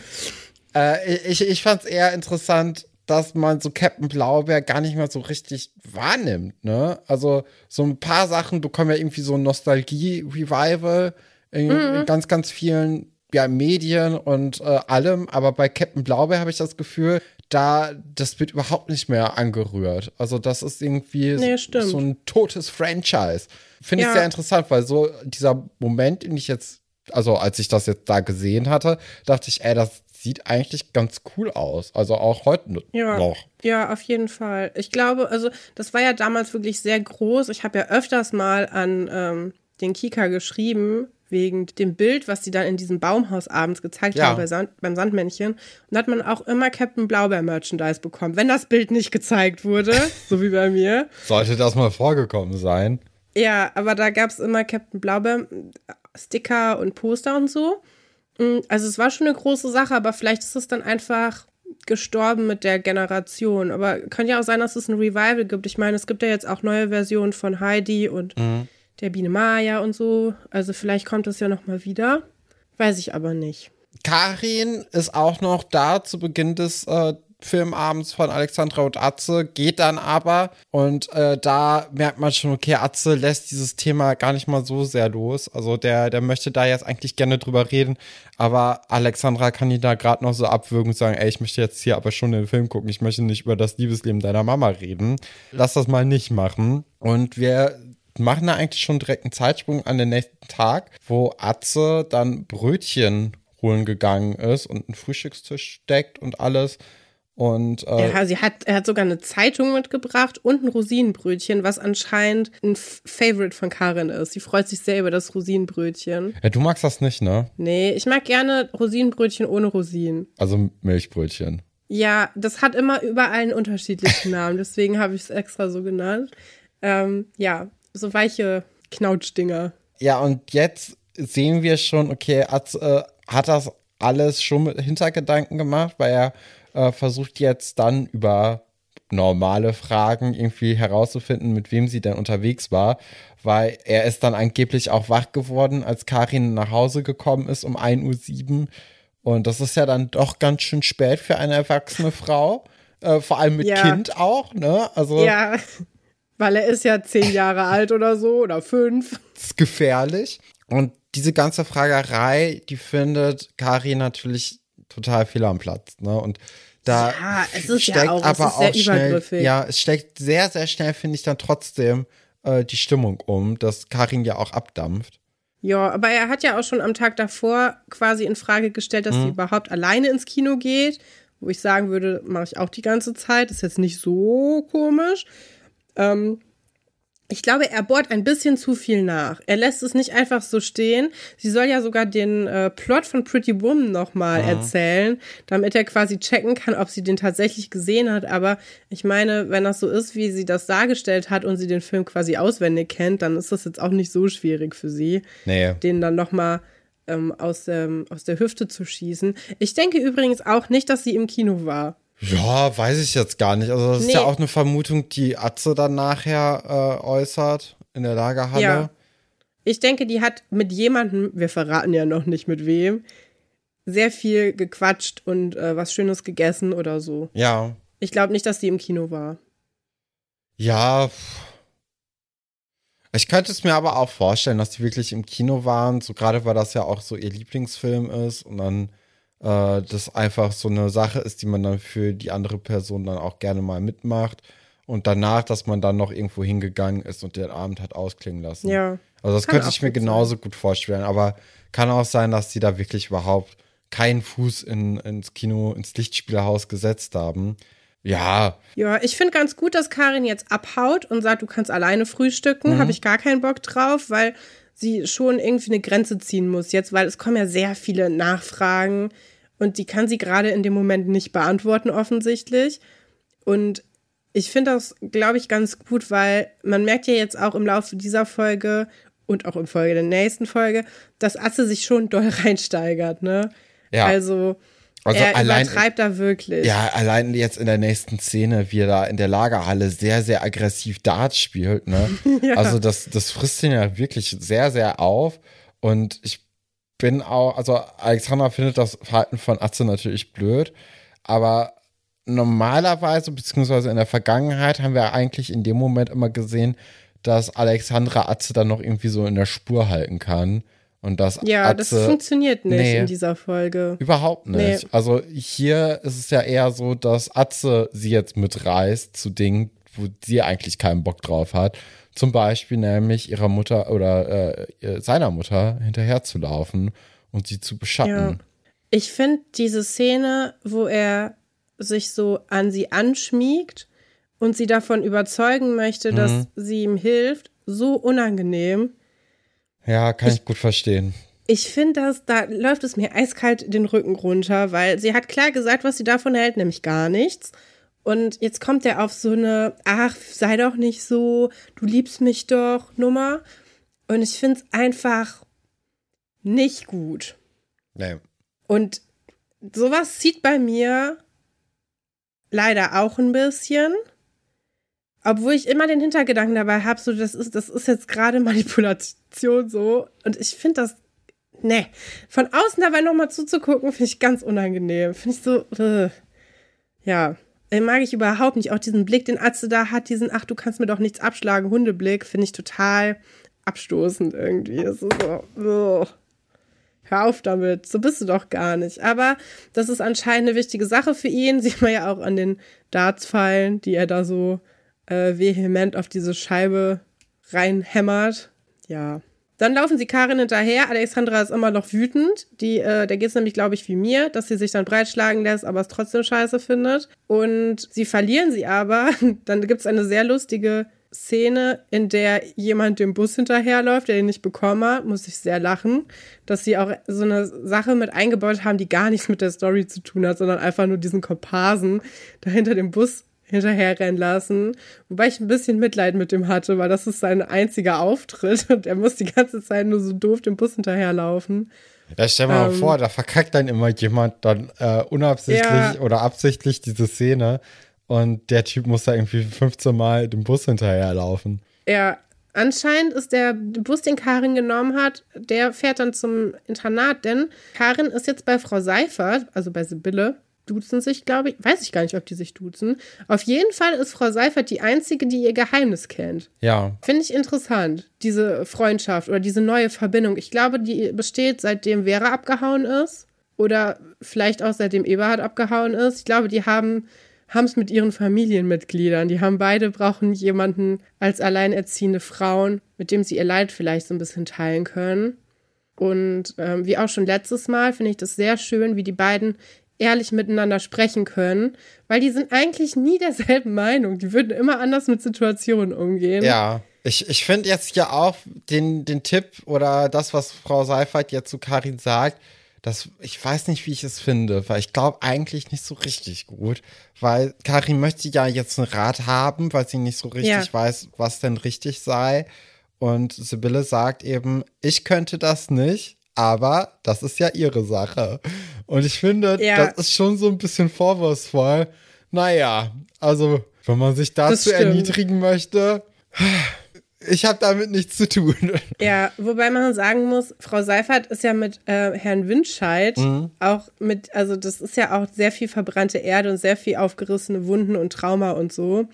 Äh, ich ich fand es eher interessant, dass man so Captain Blaubeer gar nicht mehr so richtig wahrnimmt, ne? Also so ein paar Sachen bekommen ja irgendwie so ein Nostalgie-Revival in, Mhm. in ganz, ganz vielen ja, Medien und äh, allem, aber bei Captain Blaubeer habe ich das Gefühl, da, das wird überhaupt nicht mehr angerührt. Also das ist irgendwie Nee, so, ein totes Franchise. Finde ich Ja. sehr interessant, weil so dieser Moment, den ich jetzt, also als ich das jetzt da gesehen hatte, dachte ich, ey, das sieht eigentlich ganz cool aus. Also auch heute Ja. noch. Ja, auf jeden Fall. Ich glaube, also das war ja damals wirklich sehr groß. Ich habe ja öfters mal an ähm, den Kika geschrieben, wegen dem Bild, was sie dann in diesem Baumhaus abends gezeigt Ja. haben bei Sand, beim Sandmännchen. Und da hat man auch immer Captain Blaubeer Merchandise bekommen, wenn das Bild nicht gezeigt wurde, so wie bei mir. <laughs> Sollte das mal vorgekommen sein. Ja, aber da gab es immer Captain Blaubeer äh, Sticker und Poster und so. Mm, Also es war schon eine große Sache, aber vielleicht ist es dann einfach gestorben mit der Generation. Aber könnte ja auch sein, dass es ein Revival gibt. Ich meine, es gibt ja jetzt auch neue Versionen von Heidi und der Biene Maya und so. Also vielleicht kommt es ja noch mal wieder. Weiß ich aber nicht. Karin ist auch noch da zu Beginn des äh, Filmabends von Alexandra und Atze, geht dann aber und äh, da merkt man schon, okay, Atze lässt dieses Thema gar nicht mal so sehr los. Also der, der möchte da jetzt eigentlich gerne drüber reden, aber Alexandra kann ihn da gerade noch so abwürgen und sagen, ey, ich möchte jetzt hier aber schon den Film gucken, ich möchte nicht über das Liebesleben deiner Mama reden. Lass das mal nicht machen. Und wir machen da eigentlich schon direkt einen Zeitsprung an den nächsten Tag, wo Atze dann Brötchen holen gegangen ist und einen Frühstückstisch deckt und alles. Und äh, Ja, sie hat, er hat sogar eine Zeitung mitgebracht und ein Rosinenbrötchen, was anscheinend ein F Favorite von Karin ist. Sie freut sich sehr über das Rosinenbrötchen. ja, du magst das nicht, ne? Nee, ich mag gerne Rosinenbrötchen ohne Rosinen. Also Milchbrötchen. Ja, das hat immer überall einen unterschiedlichen Namen, deswegen habe ich es extra so genannt. Ähm, ja, so weiche Knautschdinger. Ja, und jetzt sehen wir schon, okay, Atze äh, hat das alles schon mit Hintergedanken gemacht, weil er äh, versucht jetzt dann über normale Fragen irgendwie herauszufinden, mit wem sie denn unterwegs war, weil er ist dann angeblich auch wach geworden, als Karin nach Hause gekommen ist um 1.07 Uhr. Und das ist ja dann doch ganz schön spät für eine erwachsene Frau. Äh, vor allem mit Ja. Kind auch, ne? Also Ja, weil er ist ja zehn Jahre alt oder so oder fünf. das ist gefährlich. Und diese ganze Fragerei, die findet Karin natürlich total fehl am Platz. Ne? Und da Ja, es ist ja steckt auch- aber auch schnell, übergriffig. ja, es steckt sehr, sehr schnell, finde ich, dann trotzdem äh, die Stimmung um, dass Karin ja auch abdampft. Ja, aber er hat ja auch schon am Tag davor quasi in Frage gestellt, dass Mhm. sie überhaupt alleine ins Kino geht. Wo ich sagen würde, mache ich auch die ganze Zeit. Ist jetzt nicht so komisch. Ähm, ich glaube, er bohrt ein bisschen zu viel nach. Er lässt es nicht einfach so stehen. Sie soll ja sogar den äh, Plot von Pretty Woman nochmal Mhm. erzählen, damit er quasi checken kann, ob sie den tatsächlich gesehen hat. Aber ich meine, wenn das so ist, wie sie das dargestellt hat und sie den Film quasi auswendig kennt, dann ist das jetzt auch nicht so schwierig für sie Nee. den dann nochmal ähm, aus, dem, aus der Hüfte zu schießen. Ich denke übrigens auch nicht, dass sie im Kino war. Ja, weiß ich jetzt gar nicht. Also, das ist Nee. ja auch eine Vermutung, die Atze dann nachher äh, äußert in der Lagerhalle. Ja. Ich denke, die hat mit jemandem, wir verraten ja noch nicht mit wem, sehr viel gequatscht und äh, was Schönes gegessen oder so. ja. Ich glaube nicht, dass sie im Kino war. Ja. Ich könnte es mir aber auch vorstellen, dass die wirklich im Kino waren, so gerade weil das ja auch so ihr Lieblingsfilm ist und dann äh, das einfach so eine Sache ist, die man dann für die andere Person dann auch gerne mal mitmacht und danach, dass man dann noch irgendwo hingegangen ist und den Abend hat ausklingen lassen. Ja. Also das könnte ich mir gut sein. genauso gut vorstellen, aber kann auch sein, dass die da wirklich überhaupt keinen Fuß in, ins Kino, ins Lichtspielhaus gesetzt haben. Ja, Ja, ich finde ganz gut, dass Karin jetzt abhaut und sagt, du kannst alleine frühstücken. Mhm. Habe ich gar keinen Bock drauf, weil sie schon irgendwie eine Grenze ziehen muss jetzt, weil es kommen ja sehr viele Nachfragen und die kann sie gerade in dem Moment nicht beantworten offensichtlich. Und ich finde das, glaube ich, ganz gut, weil man merkt ja jetzt auch im Laufe dieser Folge und auch im Folge der nächsten Folge, dass Atze sich schon doll <laughs> reinsteigert, ne? Ja. Also, Also er allein- übertreibt da wirklich. Ja, allein jetzt in der nächsten Szene, wie er da in der Lagerhalle sehr, sehr aggressiv Dart spielt, ne? <laughs> Also das, das frisst ihn ja wirklich sehr, sehr auf. Und ich bin auch, also Alexandra findet das Verhalten von Atze natürlich blöd, aber normalerweise, beziehungsweise in der Vergangenheit, haben wir eigentlich in dem Moment immer gesehen, dass Alexandra Atze dann noch irgendwie so in der Spur halten kann. Und das Ja, Atze, das funktioniert nicht nee. in dieser Folge. Überhaupt nicht. Nee. Also hier ist es ja eher so, dass Atze sie jetzt mitreißt zu Dingen, wo sie eigentlich keinen Bock drauf hat. Zum Beispiel nämlich ihrer Mutter oder äh, seiner Mutter hinterherzulaufen und sie zu beschatten. Ja. Ich finde diese Szene, wo er sich so an sie anschmiegt und sie davon überzeugen möchte, dass Mhm. sie ihm hilft, so unangenehm. Ja, kann ich, gut verstehen. Ich finde das, da läuft es mir eiskalt den Rücken runter, weil sie hat klar gesagt, was sie davon hält, nämlich gar nichts. Und jetzt kommt er auf so eine, ach, sei doch nicht so, du liebst mich doch, Nummer. Und ich finde es einfach nicht gut. Nee. Und sowas zieht bei mir leider auch ein bisschen. Obwohl ich immer den Hintergedanken dabei habe, so, das ist, das ist jetzt gerade <laughs> Manipulation so. Und ich finde das, ne, von außen dabei nochmal zuzugucken, finde ich ganz unangenehm. Finde ich so, äh, ja, mag ich überhaupt nicht. Auch diesen Blick, den Atze da hat, diesen, ach, du kannst mir doch nichts abschlagen, Hundeblick, finde ich total abstoßend irgendwie. Das ist so, äh. Hör auf damit, so bist du doch gar nicht. Aber das ist anscheinend eine wichtige Sache für ihn. <laughs> Sieht man ja auch an den Dartspfeilen, die er da so äh, vehement auf diese Scheibe reinhämmert. Ja. Dann laufen sie Karin hinterher. Alexandra ist immer noch wütend. Die, äh, der geht es nämlich, glaube ich, wie mir, dass sie sich dann breitschlagen lässt, aber es trotzdem scheiße findet. Und sie verlieren sie aber. <laughs> Dann gibt es eine sehr lustige Szene, in der jemand dem Bus hinterherläuft, der ihn nicht bekommen hat, muss ich sehr lachen, dass sie auch so eine Sache mit eingebaut haben, die gar nichts mit der Story zu tun hat, sondern einfach nur diesen Komparsen dahinter dem Bus hinterherrennen lassen. Wobei ich ein bisschen Mitleid mit dem hatte, weil das ist sein einziger Auftritt und er muss die ganze Zeit nur so doof dem Bus hinterherlaufen. Ja, stell mal Ähm. vor, da verkackt dann immer jemand dann äh, unabsichtlich Ja. oder absichtlich diese Szene und der Typ muss da irgendwie 15 Mal dem Bus hinterherlaufen. Ja, anscheinend ist der Bus, den Karin genommen hat, der fährt dann zum Internat, denn Karin ist jetzt bei Frau Seifert, also bei Sibylle, duzen sich, glaube ich. Weiß ich gar nicht, ob die sich duzen. Auf jeden Fall ist Frau Seifert die Einzige, die ihr Geheimnis kennt. Ja, Finde ich interessant, diese Freundschaft oder diese neue Verbindung. Ich glaube, die besteht seitdem Vera abgehauen ist oder vielleicht auch seitdem Eberhard abgehauen ist. Ich glaube, die haben haben es mit ihren Familienmitgliedern. Die haben beide brauchen jemanden als alleinerziehende Frauen, mit dem sie ihr Leid vielleicht so ein bisschen teilen können. Und ähm, wie auch schon letztes Mal finde ich das sehr schön, wie die beiden ehrlich miteinander sprechen können, weil die sind eigentlich nie derselben Meinung. Die würden immer anders mit Situationen umgehen. ja. Ich, ich finde jetzt ja auch den, den Tipp oder das, was Frau Seifert jetzt zu Karin sagt, das, ich weiß nicht, wie ich es finde, weil ich glaube eigentlich nicht so richtig gut, weil Karin möchte ja jetzt einen Rat haben, weil sie nicht so richtig Ja. weiß, was denn richtig sei. Und Sibylle sagt eben, ich könnte das nicht, aber das ist ja ihre Sache. Und ich finde, Ja. das ist schon so ein bisschen vorwurfsvoll. Naja, also, wenn man sich dazu erniedrigen möchte, ich habe damit nichts zu tun. <laughs> Ja, wobei man sagen muss, Frau Seifert ist ja mit äh, Herrn Windscheid Mhm. auch mit, also das ist ja auch sehr viel verbrannte Erde und sehr viel aufgerissene Wunden und Trauma und so.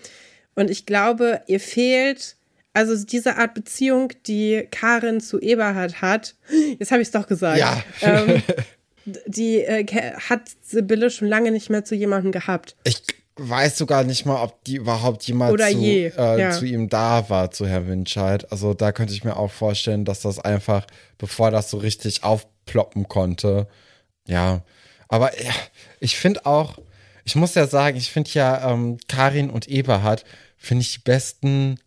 Und ich glaube, ihr fehlt, also diese Art Beziehung, die Karin zu Eberhard hat, jetzt habe ich es doch gesagt. Ja. Ähm, <laughs> die äh, hat Sibylle schon lange nicht mehr zu jemandem gehabt. Ich weiß sogar nicht mal, ob die überhaupt jemals zu, je, äh, ja. zu ihm da war, zu Herrn Windscheid. Also da könnte ich mir auch vorstellen, dass das einfach, bevor das so richtig aufploppen konnte, ja. Aber ja, ich finde auch, ich muss ja sagen, ich finde ja ähm, Karin und Eberhard, finde ich die besten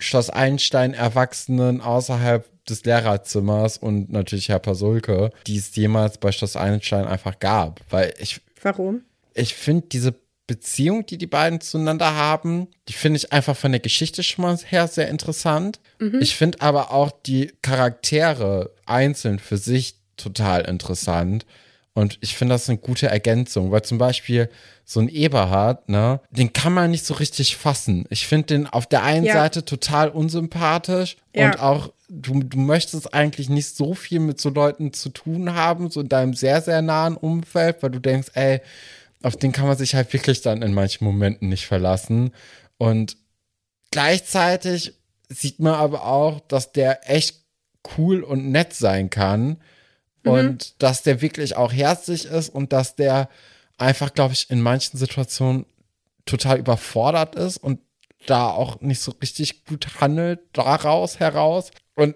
Schloss Einstein Erwachsenen außerhalb des Lehrerzimmers und natürlich Herr Pasulke, die es jemals bei Schloss Einstein einfach gab. Weil ich Warum? ich finde diese Beziehung, die die beiden zueinander haben, die finde ich einfach von der Geschichte schon mal her sehr interessant. Ich finde aber auch die Charaktere einzeln für sich total interessant. Und ich finde das eine gute Ergänzung, weil zum Beispiel so ein Eberhard, ne, den kann man nicht so richtig fassen. Ich finde den auf der einen Ja. Seite total unsympathisch Ja. und auch du, du möchtest eigentlich nicht so viel mit so Leuten zu tun haben, so in deinem sehr, sehr nahen Umfeld, weil du denkst, ey, auf den kann man sich halt wirklich dann in manchen Momenten nicht verlassen. Und gleichzeitig sieht man aber auch, dass der echt cool und nett sein kann. Mhm. Und dass der wirklich auch herzlich ist und dass der einfach, glaube ich, in manchen Situationen total überfordert ist und da auch nicht so richtig gut handelt daraus heraus. Und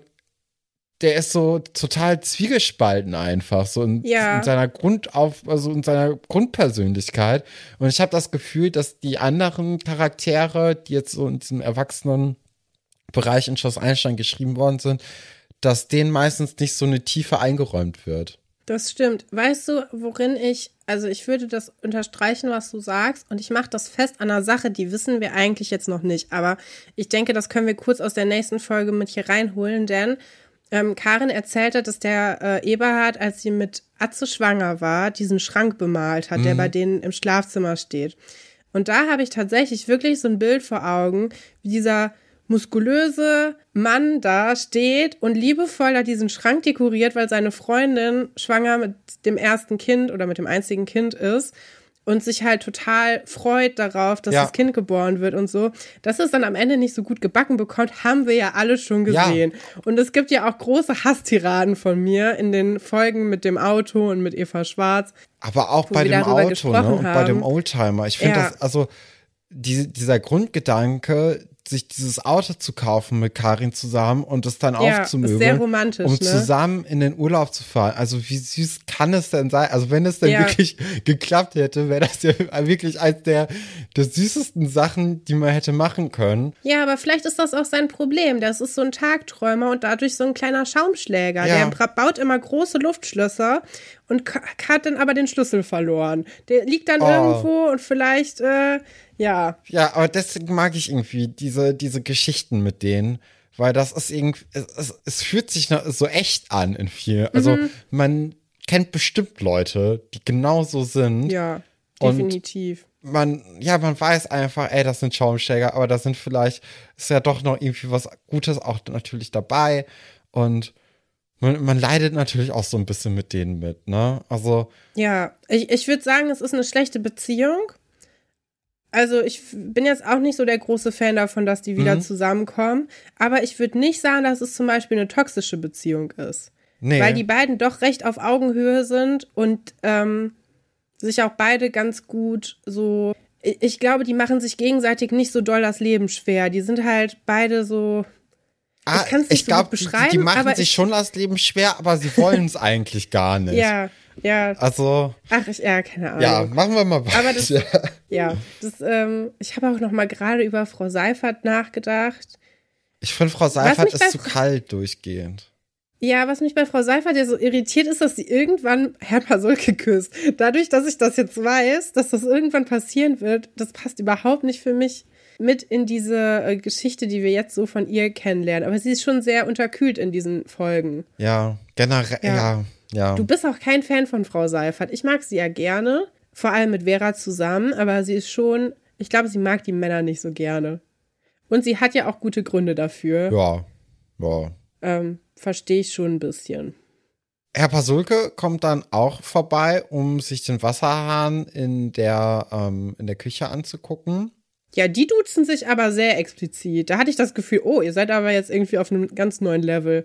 der ist so total zwiegespalten einfach, so in, Ja. in seiner Grundauf, also in seiner Grundpersönlichkeit. Und ich habe das Gefühl, dass die anderen Charaktere, die jetzt so in diesem erwachsenen Bereich in Schloss Einstein geschrieben worden sind, dass denen meistens nicht so eine Tiefe eingeräumt wird. Das stimmt. Weißt du, worin ich, also ich würde das unterstreichen, was du sagst, und ich mache das fest an einer Sache, die wissen wir eigentlich jetzt noch nicht. Aber ich denke, das können wir kurz aus der nächsten Folge mit hier reinholen, denn ähm, Karin erzählte, dass der äh, Eberhard, als sie mit Atze schwanger war, diesen Schrank bemalt hat, der bei denen im Schlafzimmer steht. Und da habe ich tatsächlich wirklich so ein Bild vor Augen, wie dieser muskulöse Mann da steht und liebevoll da diesen Schrank dekoriert, weil seine Freundin schwanger mit dem ersten Kind oder mit dem einzigen Kind ist und sich halt total freut darauf, dass Ja. das Kind geboren wird und so. Dass es dann am Ende nicht so gut gebacken bekommt, haben wir ja alle schon Ja. gesehen. Und es gibt ja auch große Hasstiraden von mir in den Folgen mit dem Auto und mit Eva Schwarz. Aber auch Wo bei dem Auto ne? und bei dem. Oldtimer. Ich finde Ja. das, also die, dieser Grundgedanke, sich dieses Auto zu kaufen mit Karin zusammen und es dann Ja, aufzumöbeln, ist sehr romantisch, um ne? zusammen in den Urlaub zu fahren. Also wie süß kann es denn sein? Also wenn es denn Ja. wirklich geklappt hätte, wäre das ja wirklich eins der, der süßesten Sachen, die man hätte machen können. Ja, aber vielleicht ist das auch sein Problem. Das ist so ein Tagträumer und dadurch so ein kleiner Schaumschläger. Ja. Der baut immer große Luftschlösser und hat dann aber den Schlüssel verloren. Der liegt dann Oh. irgendwo und vielleicht, äh, ja. Ja, aber deswegen mag ich irgendwie diese, diese Geschichten mit denen, weil das ist irgendwie, es, es, fühlt sich so echt an in viel. Also Mhm. man kennt bestimmt Leute, die genauso sind. Ja, definitiv. Man, ja, man weiß einfach, ey, das sind Schaumschläger, aber da sind vielleicht, ist ja doch noch irgendwie was Gutes auch natürlich dabei. Und man, man leidet natürlich auch so ein bisschen mit denen mit, ne? Also, Ja, ich, ich würde sagen, es ist eine schlechte Beziehung. Also ich bin jetzt auch nicht so der große Fan davon, dass die wieder Mhm. zusammenkommen. Aber ich würde nicht sagen, dass es zum Beispiel eine toxische Beziehung ist. nee. Weil die beiden doch recht auf Augenhöhe sind und ähm, sich auch beide ganz gut so. Ich glaube, die machen sich gegenseitig nicht so doll das Leben schwer. Die sind halt beide so. ah, ich kann's nicht ich so glaube, gut die, die beschreiben, machen sich ich- schon das Leben schwer, aber sie wollen es <laughs> eigentlich gar nicht. Ja, ja. Also, Ach, ich, ja, keine Ahnung. ja, machen wir mal weiter. Aber das, <laughs> ja, das, ähm, ich habe auch noch mal gerade über Frau Seifert nachgedacht. Ich finde, Frau Seifert ist zu kalt durchgehend. Ja, was mich bei Frau Seifert ja so irritiert ist, dass sie irgendwann Herrn Pasulke küsst. Dadurch, dass ich das jetzt weiß, dass das irgendwann passieren wird, das passt überhaupt nicht für mich mit in diese äh, Geschichte, die wir jetzt so von ihr kennenlernen. Aber sie ist schon sehr unterkühlt in diesen Folgen. Ja, generell, Ja. ja, ja. Du bist auch kein Fan von Frau Seifert. Ich mag sie ja gerne, vor allem mit Vera zusammen, aber sie ist schon, ich glaube, sie mag die Männer nicht so gerne. Und sie hat ja auch gute Gründe dafür. ja, ja. Ähm, Verstehe ich schon ein bisschen. Herr Pasulke kommt dann auch vorbei, um sich den Wasserhahn in der, ähm, in der Küche anzugucken. Ja, die duzen sich aber sehr explizit. Da hatte ich das Gefühl, oh, ihr seid aber jetzt irgendwie auf einem ganz neuen Level.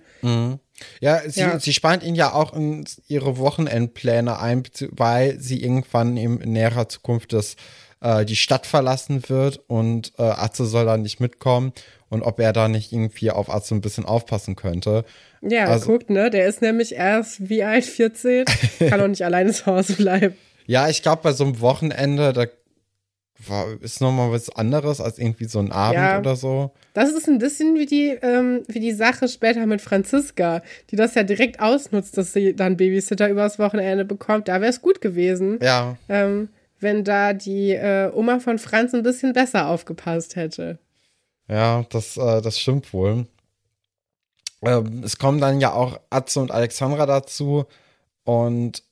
Ja, sie, Ja. sie spannt ihn ja auch in ihre Wochenendpläne ein, weil sie irgendwann in näherer Zukunft das, äh, die Stadt verlassen wird und äh, Atze soll da nicht mitkommen und ob er da nicht irgendwie auf Atze ein bisschen aufpassen könnte. Ja, Also- guckt, ne? Der ist nämlich erst wie alt? 14? Kann <laughs> auch nicht alleine zu Hause bleiben. Ja, ich glaube, bei so einem Wochenende, da war, ist nochmal was anderes als irgendwie so ein Abend Ja. oder so. Das ist ein bisschen wie die, ähm, wie die Sache später mit Franziska, die das ja direkt ausnutzt, dass sie dann Babysitter übers Wochenende bekommt. Da wäre es gut gewesen, Ja, ähm, wenn da die äh, Oma von Franz ein bisschen besser aufgepasst hätte. ja, das, äh, das stimmt wohl. Ähm, es kommen dann ja auch Atze und Alexandra dazu und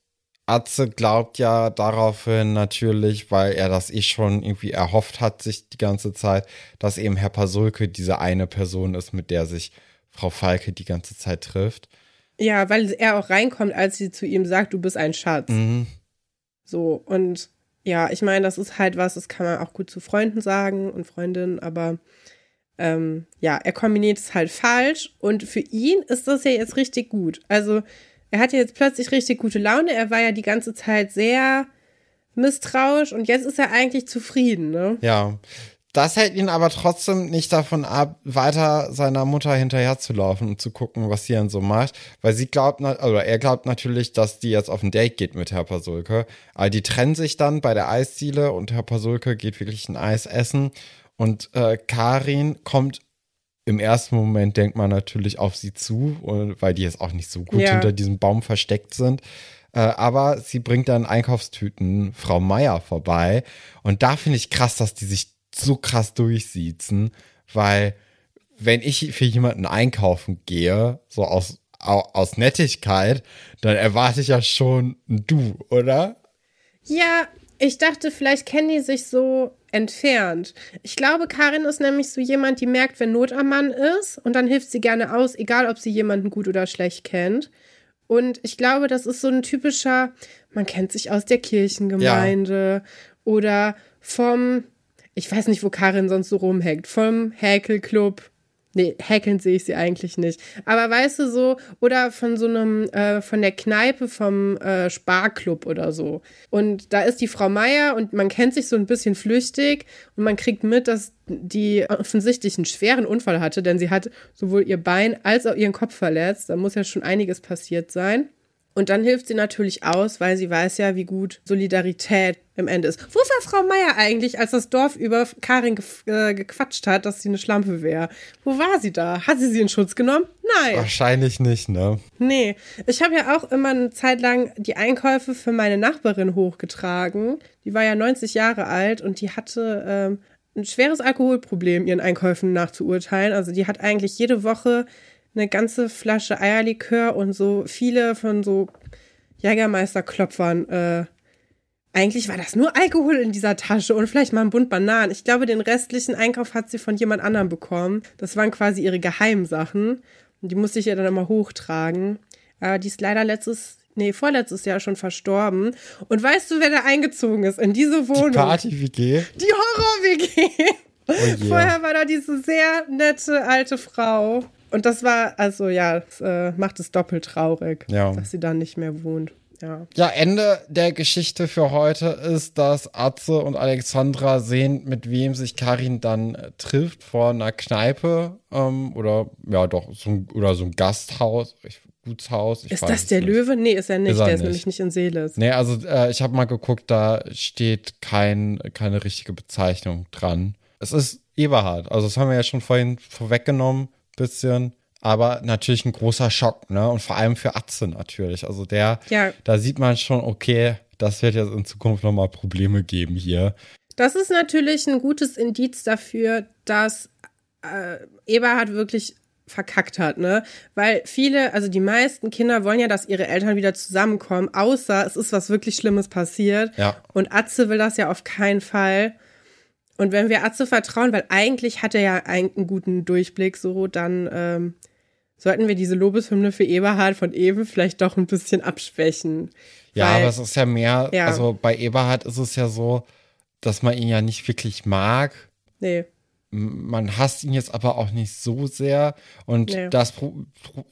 Atze glaubt ja daraufhin natürlich, weil er das eh schon irgendwie erhofft hat, sich die ganze Zeit, dass eben Herr Pasulke diese eine Person ist, mit der sich Frau Falke die ganze Zeit trifft. Ja, weil er auch reinkommt, als sie zu ihm sagt, du bist ein Schatz. Mhm. So, und ja, ich meine, das ist halt was, das kann man auch gut zu Freunden sagen und Freundinnen, aber ähm, ja, er kombiniert es halt falsch und für ihn ist das ja jetzt richtig gut. Also er hat jetzt plötzlich richtig gute Laune. Er war ja die ganze Zeit sehr misstrauisch und jetzt ist er eigentlich zufrieden, ne? Ja. Das hält ihn aber trotzdem nicht davon ab, weiter seiner Mutter hinterherzulaufen und zu gucken, was sie dann so macht. Weil sie glaubt, also er glaubt natürlich, dass die jetzt auf ein Date geht mit Herr Pasulke. Aber die trennen sich dann bei der Eisdiele und Herr Pasulke geht wirklich ein Eis essen. Und äh, Karin kommt im ersten Moment, denkt man natürlich auf sie zu, weil die jetzt auch nicht so gut ja. hinter diesem Baum versteckt sind. Äh, aber sie bringt dann Einkaufstüten Frau Meier vorbei. Und da finde ich krass, dass die sich so krass durchsiezen, weil wenn ich für jemanden einkaufen gehe, so aus, aus Nettigkeit, dann erwarte ich ja schon ein Du, oder? Ja, ich dachte, vielleicht kennen die sich so entfernt. Ich glaube, Karin ist nämlich so jemand, die merkt, wenn Not am Mann ist und dann hilft sie gerne aus, egal ob sie jemanden gut oder schlecht kennt. Und ich glaube, das ist so ein typischer, man kennt sich aus der Kirchengemeinde ja. oder vom ich weiß nicht, wo Karin sonst so rumhängt. Vom Häkelclub. Nee, häkeln sehe ich sie eigentlich nicht. Aber weißt du so, oder von so einem, äh, von der Kneipe vom äh, Sparclub oder so. Und da ist die Frau Meier und man kennt sich so ein bisschen flüchtig und man kriegt mit, dass die offensichtlich einen schweren Unfall hatte, denn sie hat sowohl ihr Bein als auch ihren Kopf verletzt. Da muss ja schon einiges passiert sein. Und dann hilft sie natürlich aus, weil sie weiß ja, wie gut Solidarität im Ende ist. Wo war Frau Meier eigentlich, als das Dorf über Karin ge äh, gequatscht hat, dass sie eine Schlampe wäre? Wo war sie da? Hat sie sie in Schutz genommen? Nein. Wahrscheinlich nicht, ne? Nee. Ich habe ja auch immer eine Zeit lang die Einkäufe für meine Nachbarin hochgetragen. Die war ja 90 Jahre alt und die hatte ähm, ein schweres Alkoholproblem, ihren Einkäufen nachzuurteilen. Also die hat eigentlich jede Woche eine ganze Flasche Eierlikör und so viele von so Jägermeisterklopfern. Äh, eigentlich war das nur Alkohol in dieser Tasche und vielleicht mal ein Bund Bananen. Ich glaube, den restlichen Einkauf hat sie von jemand anderem bekommen. Das waren quasi ihre Geheimsachen. Und die musste ich ja dann immer hochtragen. Aber die ist leider letztes, nee, vorletztes Jahr schon verstorben. Und weißt du, wer da eingezogen ist in diese Wohnung? Die Party-WG? Die Horror-WG. Oh yeah. Vorher war da diese sehr nette alte Frau. Und das war, also ja, das, äh, macht es doppelt traurig, ja. dass sie da nicht mehr wohnt. Ja. ja, Ende der Geschichte für heute ist, dass Atze und Alexandra sehen, mit wem sich Karin dann äh, trifft vor einer Kneipe ähm, oder ja doch so ein, oder so ein Gasthaus, ich, Gutshaus. ist das der nicht. Löwe? Nee, ist er nicht. Ist er der nicht. ist nämlich nicht in Seeles. Nee, also äh, ich habe mal geguckt, da steht kein, keine richtige Bezeichnung dran. Es ist Eberhard, also das haben wir ja schon vorhin vorweggenommen bisschen. Aber natürlich ein großer Schock, ne? Und vor allem für Atze natürlich. Also der, ja. da sieht man schon, okay, das wird jetzt in Zukunft nochmal Probleme geben hier. Das ist natürlich ein gutes Indiz dafür, dass äh, Eberhard wirklich verkackt hat, ne? Weil viele, also die meisten Kinder wollen ja, dass ihre Eltern wieder zusammenkommen, außer es ist was wirklich Schlimmes passiert. Ja. Und Atze will das ja auf keinen Fall. Und wenn wir Atze vertrauen, weil eigentlich hat er ja einen guten Durchblick, so, dann ähm, sollten wir diese Lobeshymne für Eberhard von eben vielleicht doch ein bisschen abschwächen. Ja, weil, aber es ist ja mehr, ja. also bei Eberhard ist es ja so, dass man ihn ja nicht wirklich mag. Nee. Man hasst ihn jetzt aber auch nicht so sehr. Und nee. das,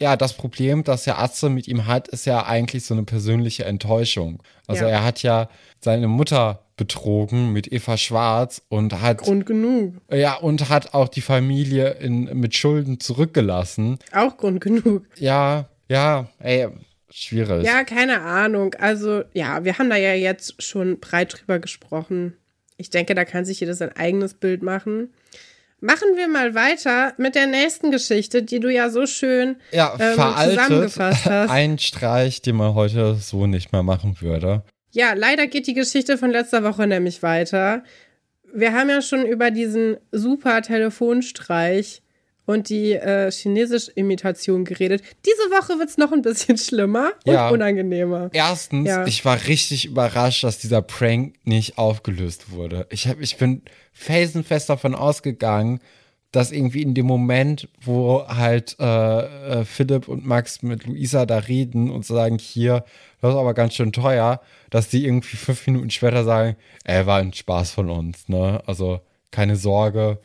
ja, das Problem, das der Atze mit ihm hat, ist ja eigentlich so eine persönliche Enttäuschung. Also ja. er hat ja seine Mutter betrogen mit Eva Schwarz und hat Grund genug. Ja, und hat auch die Familie in, mit Schulden zurückgelassen. Auch Grund genug. Ja, ja, ey, schwierig. Ja, keine Ahnung. Also, ja, wir haben da ja jetzt schon breit drüber gesprochen. Ich denke, da kann sich jeder sein eigenes Bild machen. Machen wir mal weiter mit der nächsten Geschichte, die du ja so schön ja, ähm, zusammengefasst <laughs> hast. Ein Streich, den man heute so nicht mehr machen würde. Ja, leider geht die Geschichte von letzter Woche nämlich weiter. Wir haben ja schon über diesen super Telefonstreich und die äh, Chinesisch-Imitation geredet. Diese Woche wird es noch ein bisschen <laughs> schlimmer und ja. unangenehmer. Erstens, ja. ich war richtig überrascht, dass dieser Prank nicht aufgelöst wurde. Ich, hab, ich bin felsenfest davon ausgegangen, dass irgendwie in dem Moment, wo halt äh, äh, Philipp und Max mit Luisa da reden und sagen, hier, das ist aber ganz schön teuer, dass die irgendwie fünf Minuten später sagen, ey, war ein Spaß von uns, ne? Also keine Sorge,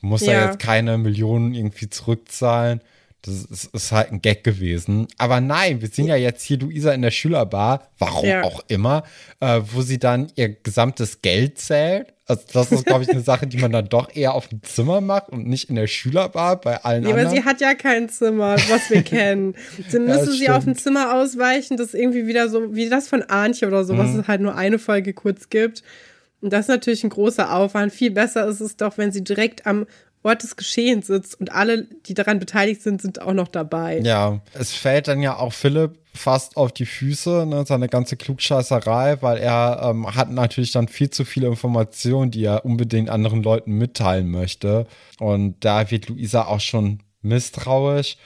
Du musst ja, Ja. jetzt keine Millionen irgendwie zurückzahlen. Das ist, ist halt ein Gag gewesen. Aber nein, wir sehen ja jetzt hier Luisa in der Schülerbar, warum Ja. auch immer, äh, wo sie dann ihr gesamtes Geld zählt. Also das ist, glaube ich, eine Sache, die man dann doch eher auf dem Zimmer macht und nicht in der Schülerbar bei allen Ja, aber anderen. sie hat ja kein Zimmer, was wir <laughs> kennen. Dann Ja, müsste das sie auf ein stimmt. Zimmer ausweichen, das irgendwie wieder so, wie das von Arnche oder so, was Mhm. es halt nur eine Folge kurz gibt. Und das ist natürlich ein großer Aufwand. Viel besser ist es doch, wenn sie direkt am Ort des Geschehens sitzt und alle, die daran beteiligt sind, sind auch noch dabei. Ja, es fällt dann ja auch Philipp fast auf die Füße, ne, seine ganze Klugscheißerei, weil er ähm, hat natürlich dann viel zu viele Informationen, die er unbedingt anderen Leuten mitteilen möchte. Und da wird Luisa auch schon misstrauisch.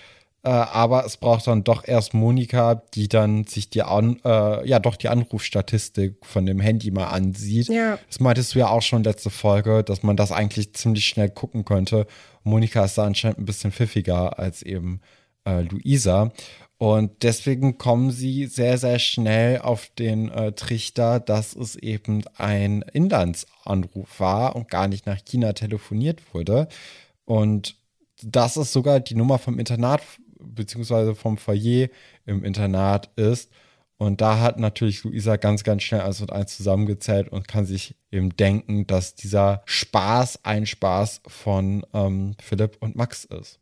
Äh, aber es braucht dann doch erst Monika, die dann sich die an, äh, ja doch die Anrufstatistik von dem Handy mal ansieht. Ja. Das meintest du ja auch schon letzte Folge, dass man das eigentlich ziemlich schnell gucken könnte. Monika ist da anscheinend ein bisschen pfiffiger als eben äh, Luisa. Und deswegen kommen sie sehr, sehr schnell auf den äh, Trichter, dass es eben ein Inlandsanruf war und gar nicht nach China telefoniert wurde. Und das ist sogar die Nummer vom Internat beziehungsweise vom Foyer im Internat ist. Und da hat natürlich Luisa ganz, ganz schnell eins und eins zusammengezählt und kann sich eben denken, dass dieser Spaß ein Spaß von ähm, Philipp und Max ist.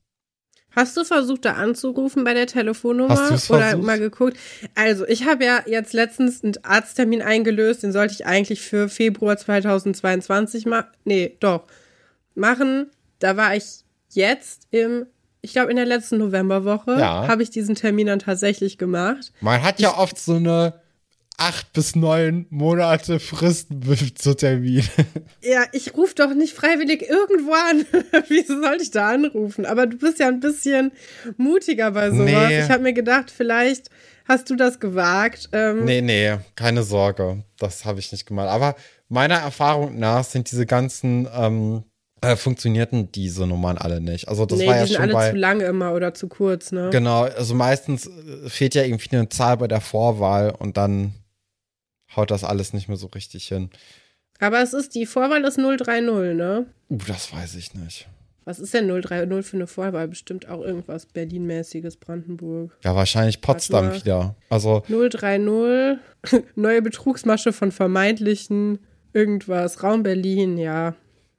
Hast du versucht, da anzurufen bei der Telefonnummer? Oder mal geguckt? Also, ich habe ja jetzt letztens einen Arzttermin eingelöst, den sollte ich eigentlich für Februar 2022 machen. Nee, doch. Machen. Da war ich jetzt im, ich glaube, in der letzten Novemberwoche Ja. habe ich diesen Termin dann tatsächlich gemacht. Man hat ja oft so eine acht bis neun Monate Frist zu Termin. <laughs> Ja, ich rufe doch nicht freiwillig irgendwo an. <laughs> Wieso sollte ich da anrufen? Aber du bist ja ein bisschen mutiger bei sowas. Nee. Ich habe mir gedacht, vielleicht hast du das gewagt. Ähm, Nee, nee, keine Sorge. Das habe ich nicht gemacht. Aber meiner Erfahrung nach sind diese ganzen, ähm, äh, funktionierten diese Nummern alle nicht. Also das nee, war die ja sind schon alle bei. zu lang immer oder zu kurz, ne? Genau, also meistens äh, fehlt ja irgendwie eine Zahl bei der Vorwahl und dann haut das alles nicht mehr so richtig hin. Aber es ist, die Vorwahl ist 030, ne? Uh, das weiß ich nicht. Was ist denn 030 für eine Vorwahl? Bestimmt auch irgendwas Berlin-mäßiges, Brandenburg. Ja, wahrscheinlich Potsdam wieder. Also, 030, <laughs> neue Betrugsmasche von vermeintlichen irgendwas, Raum Berlin, ja.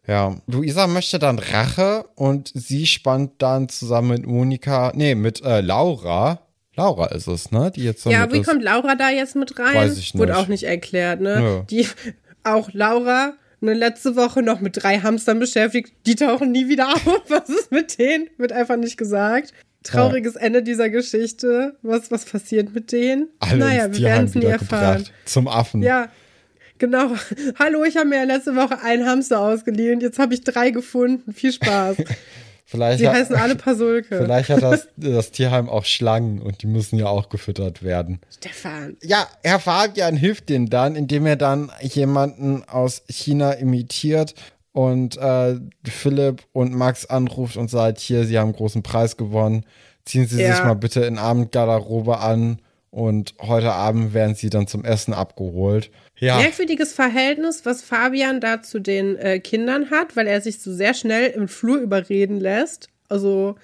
Ja. Luisa möchte dann Rache und sie spannt dann zusammen mit Monika, nee, mit äh, Laura. Laura ist es, ne? Die jetzt Ja, wie ist. kommt Laura da jetzt mit rein? Weiß ich Wurde nicht. auch nicht erklärt, ne? Nö. Die, auch Laura, ne, letzte Woche noch mit drei Hamstern beschäftigt, die tauchen nie wieder auf. <laughs> Was ist mit denen? Wird einfach nicht gesagt. Trauriges Ende dieser Geschichte. Was, was passiert mit denen? Alle naja, wir werden es nie erfahren. Zum Affen. Ja, genau. <laughs> Hallo, ich habe mir ja letzte Woche einen Hamster ausgeliehen. Jetzt habe ich drei gefunden. Viel Spaß. <laughs> Vielleicht, hat, heißen alle Pasulke. vielleicht hat das, <laughs> das Tierheim auch Schlangen und die müssen ja auch gefüttert werden. Stefan. Ja, Herr Fabian hilft denen dann, indem er dann jemanden aus China imitiert und äh, Philipp und Max anruft und sagt, hier, sie haben einen großen Preis gewonnen, ziehen Sie Ja. sich mal bitte in Abendgarderobe an und heute Abend werden sie dann zum Essen abgeholt. Ja, Merkwürdiges Verhältnis, was Fabian da zu den äh, Kindern hat, weil er sich so sehr schnell im Flur überreden lässt. Also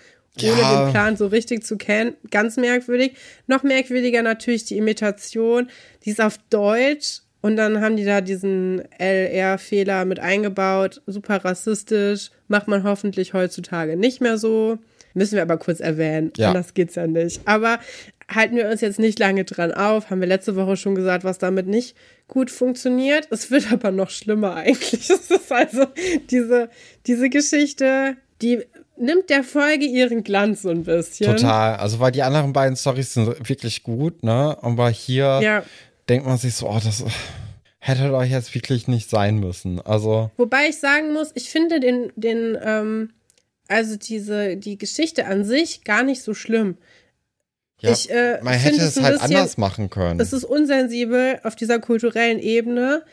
ohne Ja. den Plan so richtig zu kennen. Ganz merkwürdig. Noch merkwürdiger natürlich die Imitation. Die ist auf Deutsch und dann haben die da diesen LR-Fehler mit eingebaut. Super rassistisch. Macht man hoffentlich heutzutage nicht mehr so. Müssen wir aber kurz erwähnen. Ja. Anders geht's ja nicht. Aber halten wir uns jetzt nicht lange dran auf. Haben wir letzte Woche schon gesagt, was damit nicht gut funktioniert. Es wird aber noch schlimmer eigentlich. <laughs> Es ist also diese, diese Geschichte, die nimmt der Folge ihren Glanz so ein bisschen. total. Also, weil die anderen beiden Storys sind wirklich gut, ne? Aber hier Ja. denkt man sich so, oh, das hätte doch jetzt wirklich nicht sein müssen. Also, Wobei ich sagen muss, ich finde den, den, ähm, also diese, die Geschichte an sich gar nicht so schlimm. ja, Ich, äh, man hätte es halt bisschen- anders machen können. Es ist unsensibel auf dieser kulturellen Ebene.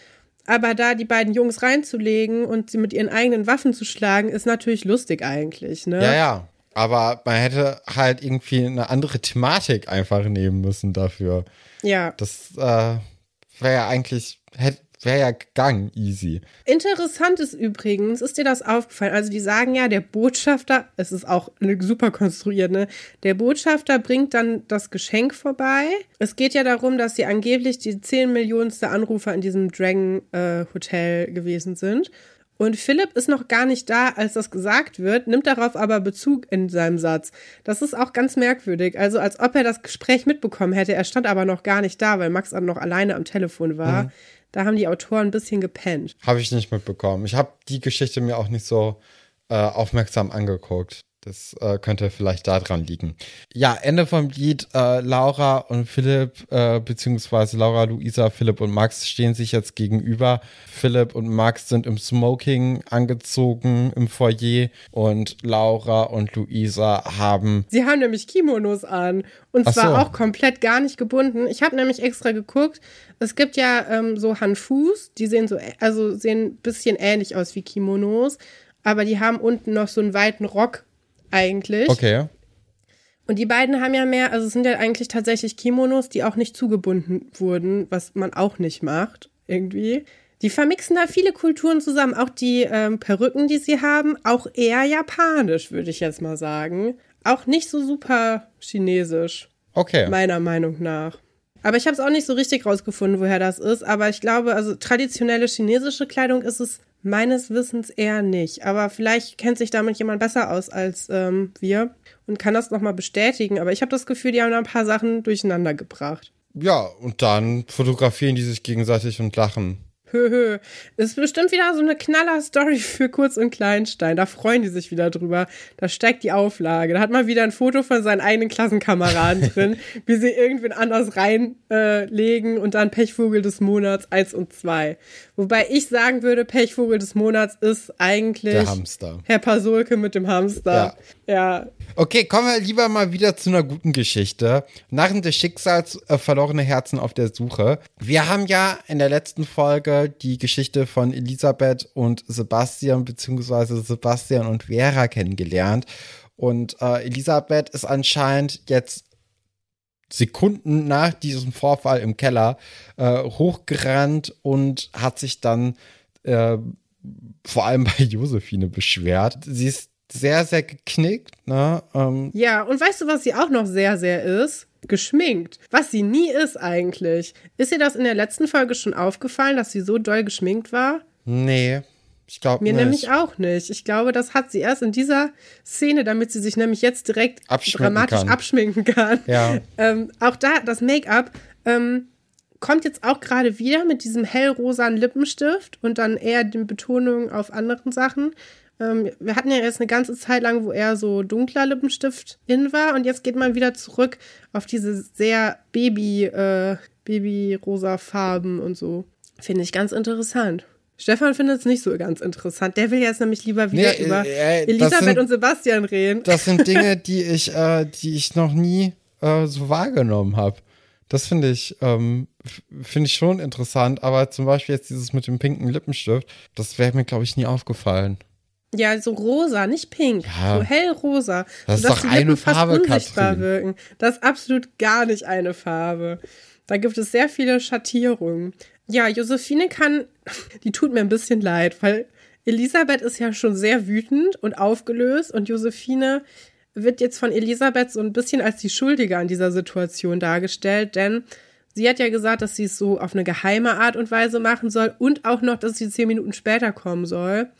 Aber da die beiden Jungs reinzulegen und sie mit ihren eigenen Waffen zu schlagen, ist natürlich lustig eigentlich, ne? Ja, ja. Aber man hätte halt irgendwie eine andere Thematik einfach nehmen müssen dafür. Ja. Das äh, wäre ja eigentlich, hätte wäre ja gegangen, easy. Interessant ist übrigens, ist dir das aufgefallen? Also die sagen ja, der Botschafter, es ist auch super konstruiert, ne? Der Botschafter bringt dann das Geschenk vorbei. Es geht ja darum, dass sie angeblich die 10 Millionste Anrufer in diesem Dragon äh, Hotel gewesen sind. Und Philipp ist noch gar nicht da, als das gesagt wird, nimmt darauf aber Bezug in seinem Satz. Das ist auch ganz merkwürdig. Also als ob er das Gespräch mitbekommen hätte. Er stand aber noch gar nicht da, weil Max noch alleine am Telefon war. Mhm. Da haben die Autoren ein bisschen gepennt. Habe ich nicht mitbekommen. Ich habe die Geschichte mir auch nicht so äh, aufmerksam angeguckt. Das äh, könnte vielleicht daran liegen. Ja, Ende vom Lied. Äh, Laura und Philipp, äh, beziehungsweise Laura, Luisa, Philipp und Max stehen sich jetzt gegenüber. Philipp und Max sind im Smoking angezogen im Foyer und Laura und Luisa haben. Sie haben nämlich Kimonos an und zwar so. auch komplett gar nicht gebunden. Ich habe nämlich extra geguckt. Es gibt ja ähm, so Hanfus, die sehen so, also sehen ein bisschen ähnlich aus wie Kimonos, aber die haben unten noch so einen weiten Rock eigentlich. Okay. Und die beiden haben ja mehr, also es sind ja eigentlich tatsächlich Kimonos, die auch nicht zugebunden wurden, was man auch nicht macht, irgendwie. Die vermixen da viele Kulturen zusammen, auch die ähm, Perücken, die sie haben, auch eher japanisch, würde ich jetzt mal sagen. Auch nicht so super chinesisch. Okay. Meiner Meinung nach. Aber ich habe es auch nicht so richtig rausgefunden, woher das ist. Aber ich glaube, also traditionelle chinesische Kleidung ist es Meines Wissens eher nicht. Aber vielleicht kennt sich damit jemand besser aus als ähm, wir und kann das nochmal bestätigen. Aber ich habe das Gefühl, die haben da ein paar Sachen durcheinander gebracht. Ja, und dann fotografieren die sich gegenseitig und lachen. Höhö. Ist bestimmt wieder so eine Knaller-Story für Kurz und Kleinstein. Da freuen die sich wieder drüber. Da steigt die Auflage. Da hat man wieder ein Foto von seinen eigenen Klassenkameraden <laughs> drin, wie sie irgendwen anders reinlegen äh, und dann Pechvogel des Monats 1 und 2. Wobei ich sagen würde, Pechvogel des Monats ist eigentlich Der Hamster. Herr Pasulke mit dem Hamster. Ja. ja. Okay, kommen wir lieber mal wieder zu einer guten Geschichte. Narren des Schicksals, äh, verlorene Herzen auf der Suche. Wir haben ja in der letzten Folge die Geschichte von Elisabeth und Sebastian, beziehungsweise Sebastian und Vera kennengelernt. Und äh, Elisabeth ist anscheinend jetzt Sekunden nach diesem Vorfall im Keller äh, hochgerannt und hat sich dann äh, vor allem bei <laughs> Josephine beschwert. Sie ist sehr, sehr geknickt. Ne? Ähm, ja, und weißt du, was sie auch noch sehr, sehr ist? Geschminkt. Was sie nie ist eigentlich. Ist ihr das in der letzten Folge schon aufgefallen, dass sie so doll geschminkt war? Nee. Ich glaube Mir nämlich auch nicht. Ich glaube, das hat sie erst in dieser Szene, damit sie sich nämlich jetzt direkt dramatisch kann. abschminken kann. Ja. <laughs> Ähm, auch da, das Make-up ähm, kommt jetzt auch gerade wieder mit diesem hellrosanen Lippenstift und dann eher den Betonungen auf anderen Sachen. Ähm, wir hatten ja erst eine ganze Zeit lang, wo er so dunkler Lippenstift in war und jetzt geht man wieder zurück auf diese sehr Baby, äh, Baby-rosa Farben und so. Finde ich ganz interessant. Stefan findet es nicht so ganz interessant. Der will jetzt nämlich lieber wieder nee, über äh, Elisabeth sind, und Sebastian reden. Das sind <laughs> Dinge, die ich, äh, die ich noch nie äh, so wahrgenommen habe. Das finde ich, ähm, finde ich schon interessant. Aber zum Beispiel jetzt dieses mit dem pinken Lippenstift, das wäre mir, glaube ich, nie aufgefallen. Ja, so rosa, nicht pink, ja, so hellrosa. Das ist doch eine Farbe, Katrin. Wirken. Das ist absolut gar nicht eine Farbe. Da gibt es sehr viele Schattierungen. Ja, Josephine kann, <laughs> die tut mir ein bisschen leid, weil Elisabeth ist ja schon sehr wütend und aufgelöst und Josephine wird jetzt von Elisabeth so ein bisschen als die Schuldige an dieser Situation dargestellt, denn sie hat ja gesagt, dass sie es so auf eine geheime Art und Weise machen soll und auch noch, dass sie zehn Minuten später kommen soll.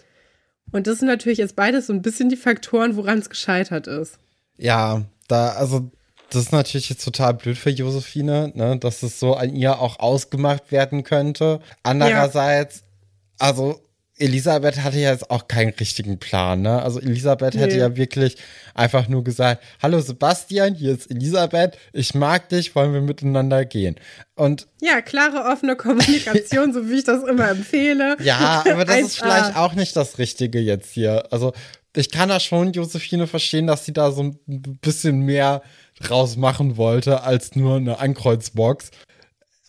Und das sind natürlich jetzt beides so ein bisschen die Faktoren, woran es gescheitert ist. Ja, da, also, das ist natürlich jetzt total blöd für Josephine, ne, dass es so an ihr auch ausgemacht werden könnte. Andererseits, ja. also, Elisabeth hatte ja jetzt auch keinen richtigen Plan, ne? Also Elisabeth nee. hätte ja wirklich einfach nur gesagt, hallo Sebastian, hier ist Elisabeth, ich mag dich, wollen wir miteinander gehen. Und ja, klare, offene Kommunikation, <laughs> so wie ich das immer empfehle. Ja, aber das ist vielleicht auch nicht das Richtige jetzt hier. Also ich kann da schon Josephine verstehen, dass sie da so ein bisschen mehr draus machen wollte als nur eine Ankreuzbox.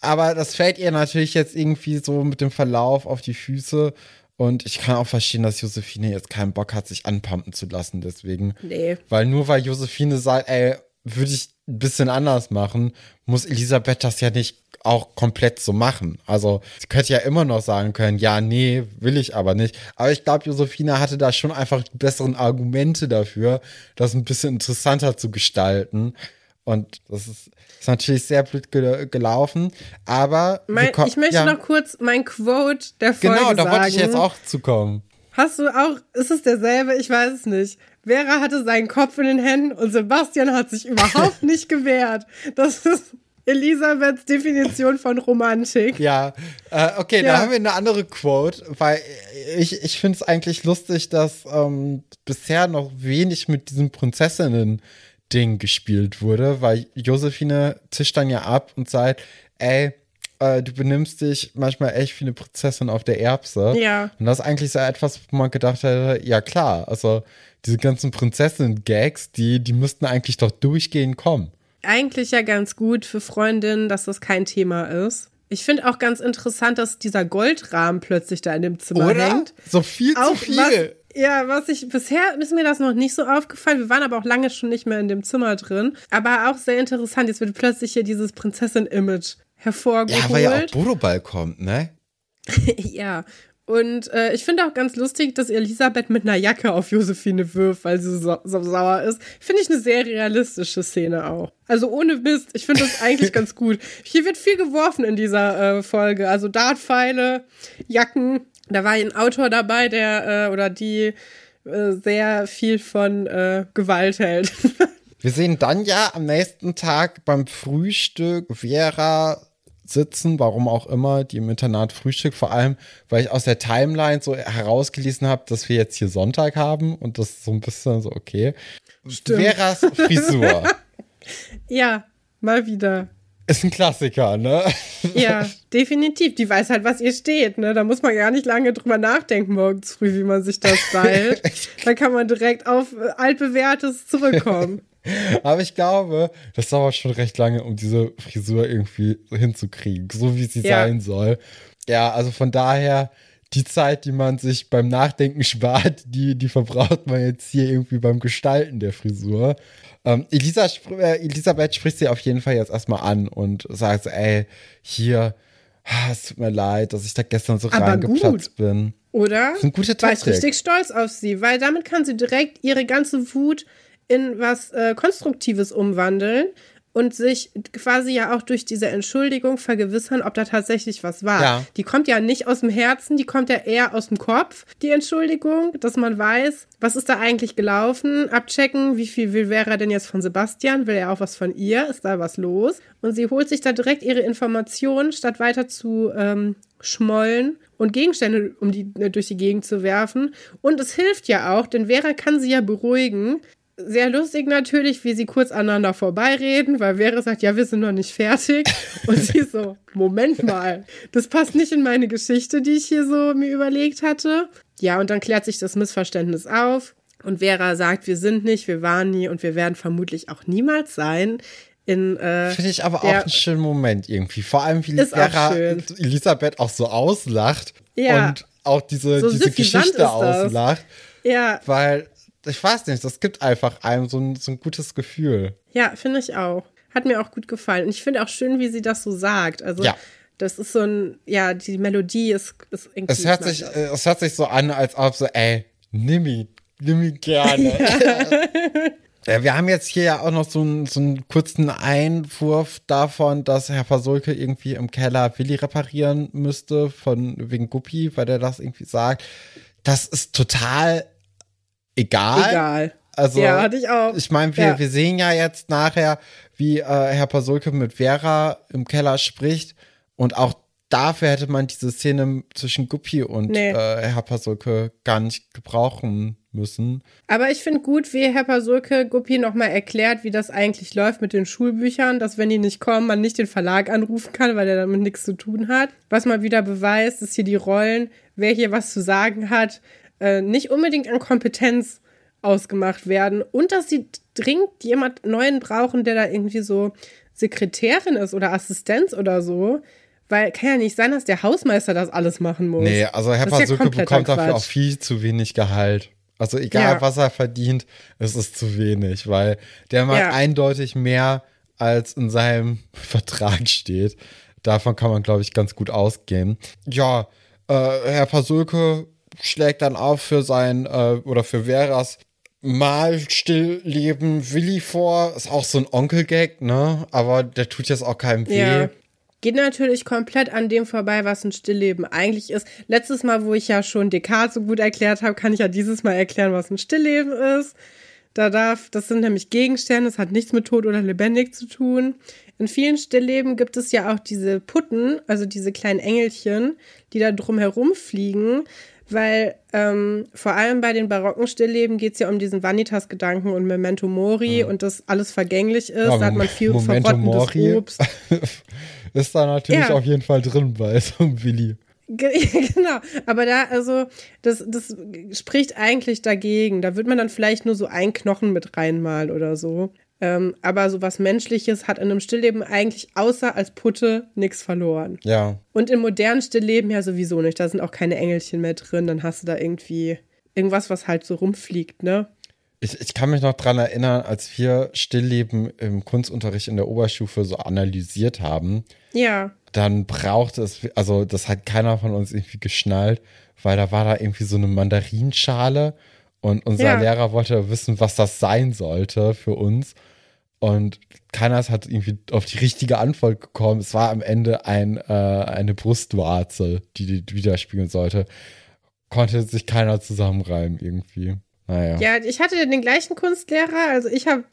Aber das fällt ihr natürlich jetzt irgendwie so mit dem Verlauf auf die Füße. Und ich kann auch verstehen, dass Josephine jetzt keinen Bock hat, sich anpumpen zu lassen, deswegen. Nee. Weil nur weil Josephine sagt, ey, würde ich ein bisschen anders machen, muss Elisabeth das ja nicht auch komplett so machen. Also sie könnte ja immer noch sagen können, ja, nee, will ich aber nicht. Aber ich glaube, Josephine hatte da schon einfach die besseren Argumente dafür, das ein bisschen interessanter zu gestalten. Und das ist, ist natürlich sehr blöd ge gelaufen. Aber mein, ich möchte ja. noch kurz mein Quote der Folge Genau, da sagen. wollte ich jetzt auch zukommen. Hast du auch, ist es derselbe? Ich weiß es nicht. Vera hatte seinen Kopf in den Händen und Sebastian hat sich überhaupt <laughs> nicht gewehrt. Das ist Elisabeths Definition von Romantik. Ja, äh, okay, ja. da haben wir eine andere Quote, weil ich, ich finde es eigentlich lustig, dass ähm, bisher noch wenig mit diesem Prinzessinnen-Ding gespielt wurde, weil Josephine zischt dann ja ab und sagt, ey, äh, du benimmst dich manchmal echt wie eine Prinzessin auf der Erbse. Ja. Und das ist eigentlich so etwas, wo man gedacht hätte, ja klar, also diese ganzen Prinzessinnen-Gags, die, die müssten eigentlich doch durchgehend kommen eigentlich ja ganz gut für Freundinnen, dass das kein Thema ist. Ich finde auch ganz interessant, dass dieser Goldrahmen plötzlich da in dem Zimmer Oder? hängt. So viel auch zu viel. Was, ja, was ich bisher ist mir das noch nicht so aufgefallen. Wir waren aber auch lange schon nicht mehr in dem Zimmer drin. Aber auch sehr interessant. Jetzt wird plötzlich hier dieses Prinzessin-Image hervorgeholt. Ja, weil ja auch Bodoball kommt, ne? <laughs> ja. Und äh, ich finde auch ganz lustig, dass Elisabeth mit einer Jacke auf Josephine wirft, weil sie so, so sauer ist. Finde ich eine sehr realistische Szene auch. Also ohne Mist, ich finde das eigentlich <laughs> ganz gut. Hier wird viel geworfen in dieser äh, Folge. Also Dartpfeile, Jacken. Da war ein Autor dabei, der äh, oder die äh, sehr viel von äh, Gewalt hält. <laughs> Wir sehen dann ja am nächsten Tag beim Frühstück Vera sitzen, warum auch immer, die im Internat Frühstück, vor allem, weil ich aus der Timeline so herausgelesen habe, dass wir jetzt hier Sonntag haben und das ist so ein bisschen so, okay. Stimmt. Veras Frisur. <laughs> ja, mal wieder. Ist ein Klassiker, ne? Ja, <laughs> definitiv. Die weiß halt, was ihr steht, ne? Da muss man gar nicht lange drüber nachdenken morgens früh, wie man sich das <laughs> stylt. da kann man direkt auf äh, altbewährtes zurückkommen. <laughs> Aber ich glaube, das dauert schon recht lange, um diese Frisur irgendwie hinzukriegen, so wie sie ja. sein soll. Ja, also von daher, die Zeit, die man sich beim Nachdenken <laughs> spart, die, die verbraucht man jetzt hier irgendwie beim Gestalten der Frisur. Ähm, Elisa, äh, Elisabeth spricht sie auf jeden Fall jetzt erstmal an und sagt so, ey, hier, ah, es tut mir leid, dass ich da gestern so Aber reingeplatzt gut. bin. Oder? Das sind gute Taktik. War ich richtig stolz auf sie, weil damit kann sie direkt ihre ganze Wut in was äh, Konstruktives umwandeln und sich quasi ja auch durch diese Entschuldigung vergewissern, ob da tatsächlich was war. Ja. Die kommt ja nicht aus dem Herzen, die kommt ja eher aus dem Kopf, die Entschuldigung, dass man weiß, was ist da eigentlich gelaufen, abchecken, wie viel will Vera denn jetzt von Sebastian, will er auch was von ihr, ist da was los? Und sie holt sich da direkt ihre Informationen, statt weiter zu ähm, schmollen und Gegenstände um die, äh, durch die Gegend zu werfen. Und es hilft ja auch, denn Vera kann sie ja beruhigen, sehr lustig natürlich, wie sie kurz aneinander vorbeireden, weil Vera sagt, ja, wir sind noch nicht fertig. <laughs> Und sie so, Moment mal, das passt nicht in meine Geschichte, die ich hier so mir überlegt hatte. Ja, und dann klärt sich das Missverständnis auf. Und Vera sagt, wir sind nicht, wir waren nie und wir werden vermutlich auch niemals sein. In, äh, Finde ich aber auch einen schönen Moment irgendwie. Vor allem, wie Vera Elisabeth auch so auslacht ja. und auch diese, so diese Geschichte auslacht. Ja. Weil ich weiß nicht, das gibt einfach einem so ein, so ein gutes Gefühl. Ja, finde ich auch. Hat mir auch gut gefallen. Und ich finde auch schön, wie sie das so sagt. Also, ja. das ist so ein, ja, die Melodie ist, ist irgendwie. Es hört, sich, äh, es hört sich so an, als ob so, ey, nimm ihn, nimm ihn gerne. <laughs> <laughs> Ja. wir haben jetzt hier ja auch noch so einen, so einen kurzen Einwurf davon, dass Herr Fasulke irgendwie im Keller Willi reparieren müsste, von wegen Guppi, weil der das irgendwie sagt. Das ist total egal. Egal. Also, ja, hatte ich auch. Ich meine, wir, ja. wir sehen ja jetzt nachher, wie äh, Herr Pasulke mit Vera im Keller spricht. Und auch dafür hätte man diese Szene zwischen Guppi und nee. äh, Herr Pasulke gar nicht gebrauchen müssen. Aber ich finde gut, wie Herr Pasulke Guppi nochmal erklärt, wie das eigentlich läuft mit den Schulbüchern, dass wenn die nicht kommen, man nicht den Verlag anrufen kann, weil der damit nichts zu tun hat. Was mal wieder beweist, dass hier die Rollen, wer hier was zu sagen hat, äh, nicht unbedingt an Kompetenz ausgemacht werden und dass sie dringend jemand Neuen brauchen, der da irgendwie so Sekretärin ist oder Assistenz oder so. Weil kann ja nicht sein, dass der Hausmeister das alles machen muss. Nee, also Herr Pasuke ja bekommt dafür Quatsch. auch viel zu wenig Gehalt. Also egal, ja. was er verdient, es ist zu wenig, weil der macht ja. eindeutig mehr, als in seinem <laughs> Vertrag steht. davon kann man, glaube ich, ganz gut ausgehen. Ja, äh, Herr Pasulke schlägt dann auf für sein äh, oder für Veras mal stillleben Willi vor. Ist auch so ein Onkel-Gag, ne? Aber der tut jetzt auch keinem weh. Ja. Geht natürlich komplett an dem vorbei, was ein Stillleben eigentlich ist. Letztes Mal, wo ich ja schon Descartes so gut erklärt habe, kann ich ja dieses Mal erklären, was ein Stillleben ist. Da darf, das sind nämlich Gegenstände, das hat nichts mit tot oder lebendig zu tun. In vielen Stillleben gibt es ja auch diese Putten, also diese kleinen Engelchen, die da drumherum fliegen, weil ähm, vor allem bei den barocken Stillleben geht es ja um diesen Vanitas-Gedanken und Memento Mori ja. und dass alles vergänglich ist. Ja, da hat man viel Memento verrottendes Mori Obst. <laughs> ist da natürlich ja. auf jeden Fall drin bei <laughs> so einem Willi. <laughs> genau, aber da, also, das, das spricht eigentlich dagegen. Da wird man dann vielleicht nur so ein Knochen mit reinmalen oder so. Ähm, aber so was Menschliches hat in einem Stillleben eigentlich außer als Putte nichts verloren. Ja. Und im modernen Stillleben ja sowieso nicht. Da sind auch keine Engelchen mehr drin. Dann hast du da irgendwie irgendwas, was halt so rumfliegt, ne? Ich, ich kann mich noch dran erinnern, als wir Stillleben im Kunstunterricht in der Oberstufe so analysiert haben. Ja. Dann brauchte es, also das hat keiner von uns irgendwie geschnallt, weil da war da irgendwie so eine Mandarinschale und unser ja. Lehrer wollte wissen, was das sein sollte für uns. Und keiner hat irgendwie auf die richtige Antwort gekommen. Es war am Ende ein, äh, eine Brustwarze, die die widerspiegeln sollte. Konnte sich keiner zusammenreimen irgendwie. Naja. Ja, ich hatte den gleichen Kunstlehrer. Also ich habe,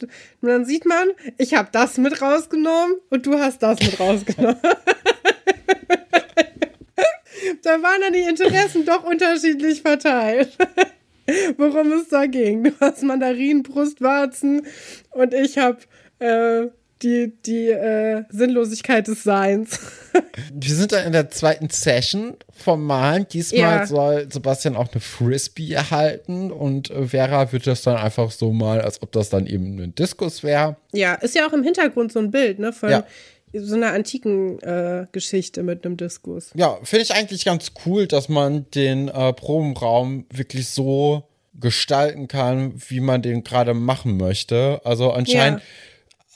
dann sieht man, ich habe das mit rausgenommen und du hast das mit rausgenommen. <laughs> da waren dann die Interessen doch unterschiedlich verteilt. <laughs> Worum es da ging. Du hast Mandarinen, Brustwarzen und ich habe äh, die, die äh, Sinnlosigkeit des Seins. <laughs> Wir sind dann in der zweiten Session vom Malen. Diesmal ja. soll Sebastian auch eine Frisbee erhalten und äh, Vera wird das dann einfach so mal, als ob das dann eben ein Diskus wäre. Ja, ist ja auch im Hintergrund so ein Bild, ne? Von ja. So einer antiken äh, Geschichte mit einem Diskus. Ja, finde ich eigentlich ganz cool, dass man den äh, Probenraum wirklich so gestalten kann, wie man den gerade machen möchte. Also anscheinend. Ja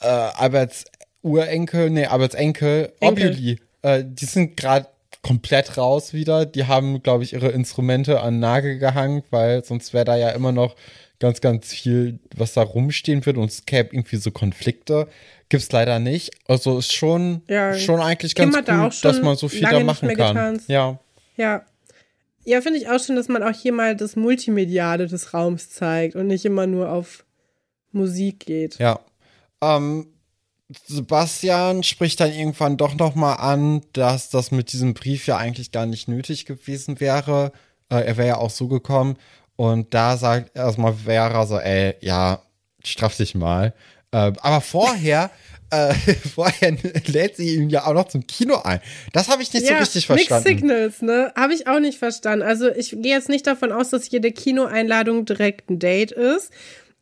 äh, Alberts Urenkel, nee, Alberts Enkel, Enkel. Obuli, äh, die sind gerade komplett raus wieder. Die haben, glaube ich, ihre Instrumente an Nagel gehangen, weil sonst wäre da ja immer noch ganz, ganz viel, was da rumstehen wird und es gäbe irgendwie so Konflikte. Gibt es leider nicht. Also ist schon, ja, schon eigentlich ganz cool, da dass man so viel da machen kann. Getanzt. Ja. Ja. Ja, finde ich auch schön, dass man auch hier mal das Multimediale des Raums zeigt und nicht immer nur auf Musik geht. Ja, ähm, Sebastian spricht dann irgendwann doch noch mal an, dass das mit diesem Brief ja eigentlich gar nicht nötig gewesen wäre. Äh, er wäre ja auch so gekommen. Und da sagt erstmal Vera so, ey, ja, straff dich mal. Äh, aber vorher, <laughs> äh, vorher <laughs> lädt sie ihn ja auch noch zum Kino ein. Das habe ich nicht ja, so richtig verstanden. Mixed Signals, ne? Habe ich auch nicht verstanden. Also ich gehe jetzt nicht davon aus, dass jede Kinoeinladung direkt ein Date ist.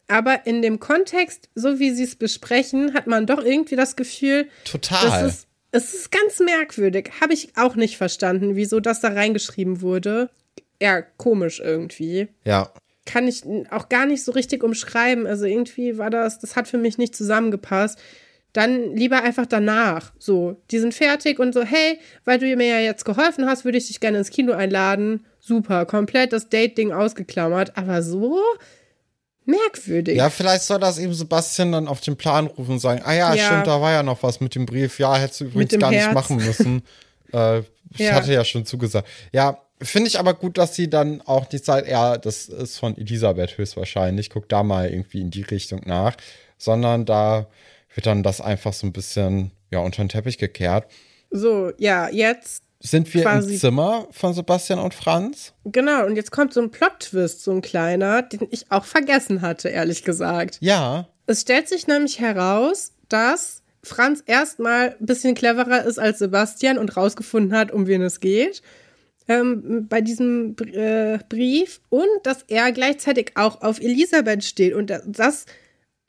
Aber in dem Kontext, so wie sie es besprechen, hat man doch irgendwie das Gefühl, total. Ist, es ist ganz merkwürdig. Habe ich auch nicht verstanden, wieso das da reingeschrieben wurde. Ja, komisch irgendwie. Ja. Kann ich auch gar nicht so richtig umschreiben. Also irgendwie war das, das hat für mich nicht zusammengepasst. Dann lieber einfach danach. So, die sind fertig und so, hey, weil du mir ja jetzt geholfen hast, würde ich dich gerne ins Kino einladen. Super, komplett das Date-Ding ausgeklammert. Aber so, merkwürdig. Ja, vielleicht soll das eben Sebastian dann auf den Plan rufen und sagen, ah ja, ja. stimmt, da war ja noch was mit dem Brief. Ja, hättest du übrigens gar Herz. nicht machen müssen. äh, ich ja. hatte ja schon zugesagt. Ja, finde ich aber gut, dass sie dann auch die Zeit, ja, das ist von Elisabeth höchstwahrscheinlich, guck da mal irgendwie in die Richtung nach, sondern da wird dann das einfach so ein bisschen, ja, unter den Teppich gekehrt. So, ja, jetzt sind wir im Zimmer von Sebastian und Franz? Genau, und jetzt kommt so ein Plot-Twist, so ein kleiner, den ich auch vergessen hatte, ehrlich gesagt. Ja. Es stellt sich nämlich heraus, dass Franz erstmal ein bisschen cleverer ist als Sebastian und rausgefunden hat, um wen es geht. Ähm, bei diesem äh, Brief und dass er gleichzeitig auch auf Elisabeth steht und das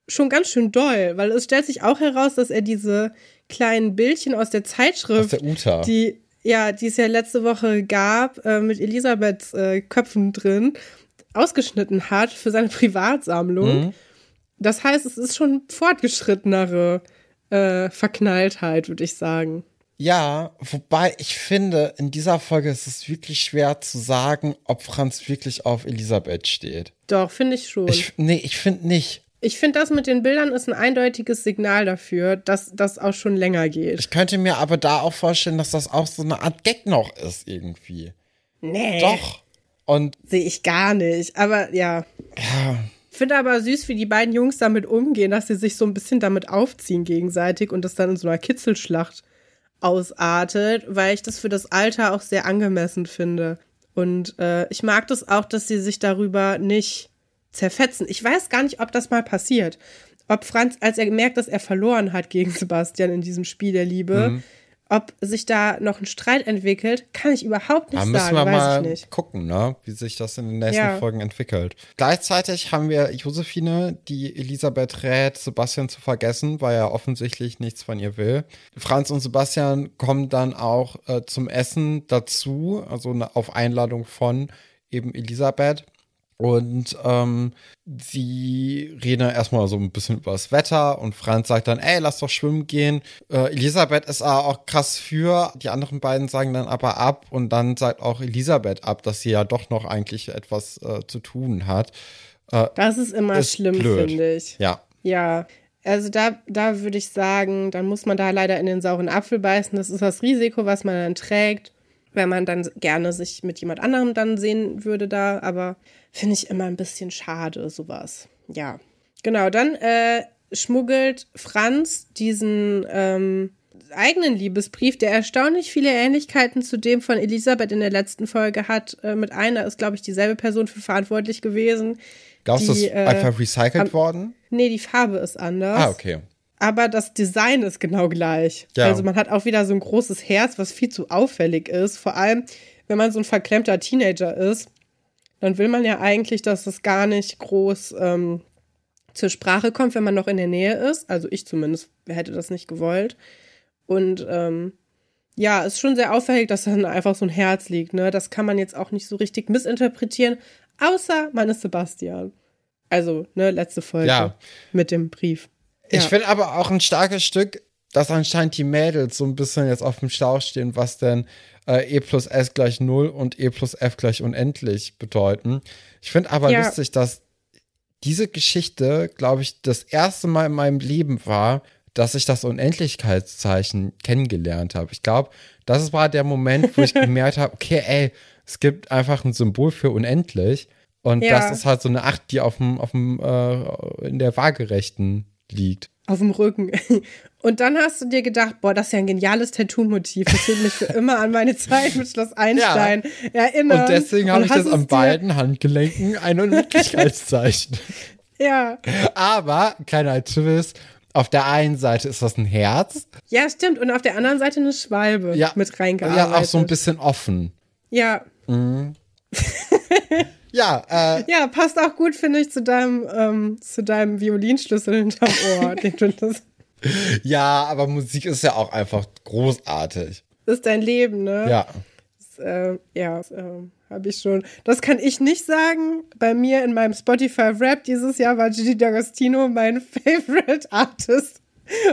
schon ganz schön doll, weil es stellt sich auch heraus, dass er diese kleinen Bildchen aus der Zeitschrift, aus der die ja, die es ja letzte Woche gab, äh, mit Elisabeths äh, Köpfen drin, ausgeschnitten hat für seine <laughs> Privatsammlung. Mhm. Das heißt, es ist schon fortgeschrittenere äh, Verknalltheit, würde ich sagen. Ja, wobei ich finde, in dieser Folge ist es wirklich schwer zu sagen, ob Franz wirklich auf Elisabeth steht. Doch, finde ich schon. Ich, nee, ich finde nicht. Ich finde, das mit den Bildern ist ein eindeutiges Signal dafür, dass das auch schon länger geht. Ich könnte mir aber da auch vorstellen, dass das auch so eine Art Gag noch ist irgendwie. Nee. Doch. Und Sehe ich gar nicht. Aber ja. ja, Finde aber süß, wie die beiden Jungs damit umgehen, dass sie sich so ein bisschen damit aufziehen gegenseitig und das dann in so einer Kitzelschlacht ausartet, weil ich das für das Alter auch sehr angemessen finde. Und äh, ich mag das auch, dass sie sich darüber nicht zerfetzen. Ich weiß gar nicht, ob das mal passiert. Ob Franz, als er merkt, dass er verloren hat gegen Sebastian in diesem Spiel der Liebe, Mhm. Ob sich da noch ein Streit entwickelt, kann ich überhaupt nicht da müssen sagen, wir weiß mal ich nicht. gucken, ne, wie sich das in den nächsten Ja. Folgen entwickelt. Gleichzeitig haben wir Josephine, die Elisabeth rät, Sebastian zu vergessen, weil er offensichtlich nichts von ihr will. Franz und Sebastian kommen dann auch äh, zum Essen dazu, also ne- auf Einladung von eben Elisabeth. Und ähm, sie reden erstmal so ein bisschen über das Wetter und Franz sagt dann, ey, lass doch schwimmen gehen. Äh, Elisabeth ist aber auch krass für, die anderen beiden sagen dann aber ab und dann sagt auch Elisabeth ab, dass sie ja doch noch eigentlich etwas äh, zu tun hat. Das ist immer Ist schlimm, finde ich. Ja, Ja, also da, da würde ich sagen, dann muss man da leider in den sauren Apfel beißen. Das ist das Risiko, was man dann trägt, wenn man dann gerne sich mit jemand anderem dann sehen würde da. Aber finde ich immer ein bisschen schade, sowas. Ja, genau. Dann äh, schmuggelt Franz diesen ähm, eigenen Liebesbrief, der erstaunlich viele Ähnlichkeiten zu dem von Elisabeth in der letzten Folge hat. Äh, mit einer ist, glaube ich, dieselbe Person für verantwortlich gewesen. glaubst du, das ist äh, einfach recycelt worden? Nee, die Farbe ist anders. Ah, okay. Aber das Design ist genau gleich. Ja. Also man hat auch wieder so ein großes Herz, was viel zu auffällig ist. Vor allem, wenn man so ein verklemmter Teenager ist, dann will man ja eigentlich, dass es gar nicht groß ähm, zur Sprache kommt, wenn man noch in der Nähe ist. Also ich zumindest hätte das nicht gewollt. Und ähm, ja, ist schon sehr auffällig, dass dann einfach so ein Herz liegt. Ne? Das kann man jetzt auch nicht so richtig missinterpretieren, außer man ist Sebastian. Also, ne, letzte Folge Ja. mit dem Brief. Ich Ja. finde aber auch ein starkes Stück, dass anscheinend die Mädels so ein bisschen jetzt auf dem Schlauch stehen, was denn äh, E plus S gleich 0 und E plus F gleich unendlich bedeuten. Ich finde aber Ja. lustig, dass diese Geschichte, glaube ich, das erste Mal in meinem Leben war, dass ich das Unendlichkeitszeichen kennengelernt habe. Ich glaube, das war der Moment, wo ich <laughs> gemerkt habe, okay, ey, es gibt einfach ein Symbol für unendlich. Und Ja. das ist halt so eine Acht, die auf dem, auf dem, äh, in der Waagerechten liegt. Auf dem Rücken. <laughs> Und dann hast du dir gedacht, boah, das ist ja ein geniales Tattoo-Motiv. Das wird mich für <laughs> immer an meine Zeit mit Schloss Einstein erinnern. Und deswegen habe ich das an beiden Handgelenken ein Unendlichkeitszeichen. <laughs> Ja. Aber, kleiner Twist, auf der einen Seite ist das ein Herz. ja, stimmt. Und auf der anderen Seite eine Schwalbe Ja, mit reingearbeitet. ja, auch so ein bisschen offen. Ja. <laughs> Ja, äh, ja, passt auch gut, finde ich, zu deinem, ähm, zu deinem Violinschlüssel hinterm Ohr. <laughs> das ja, aber Musik ist ja auch einfach großartig. ist dein Leben, ne? Ja. Das, äh, ja, das, äh, habe ich schon. Das kann ich nicht sagen. Bei mir in meinem Spotify Rap dieses Jahr war Gigi D'Agostino mein <laughs> Favorite Artist.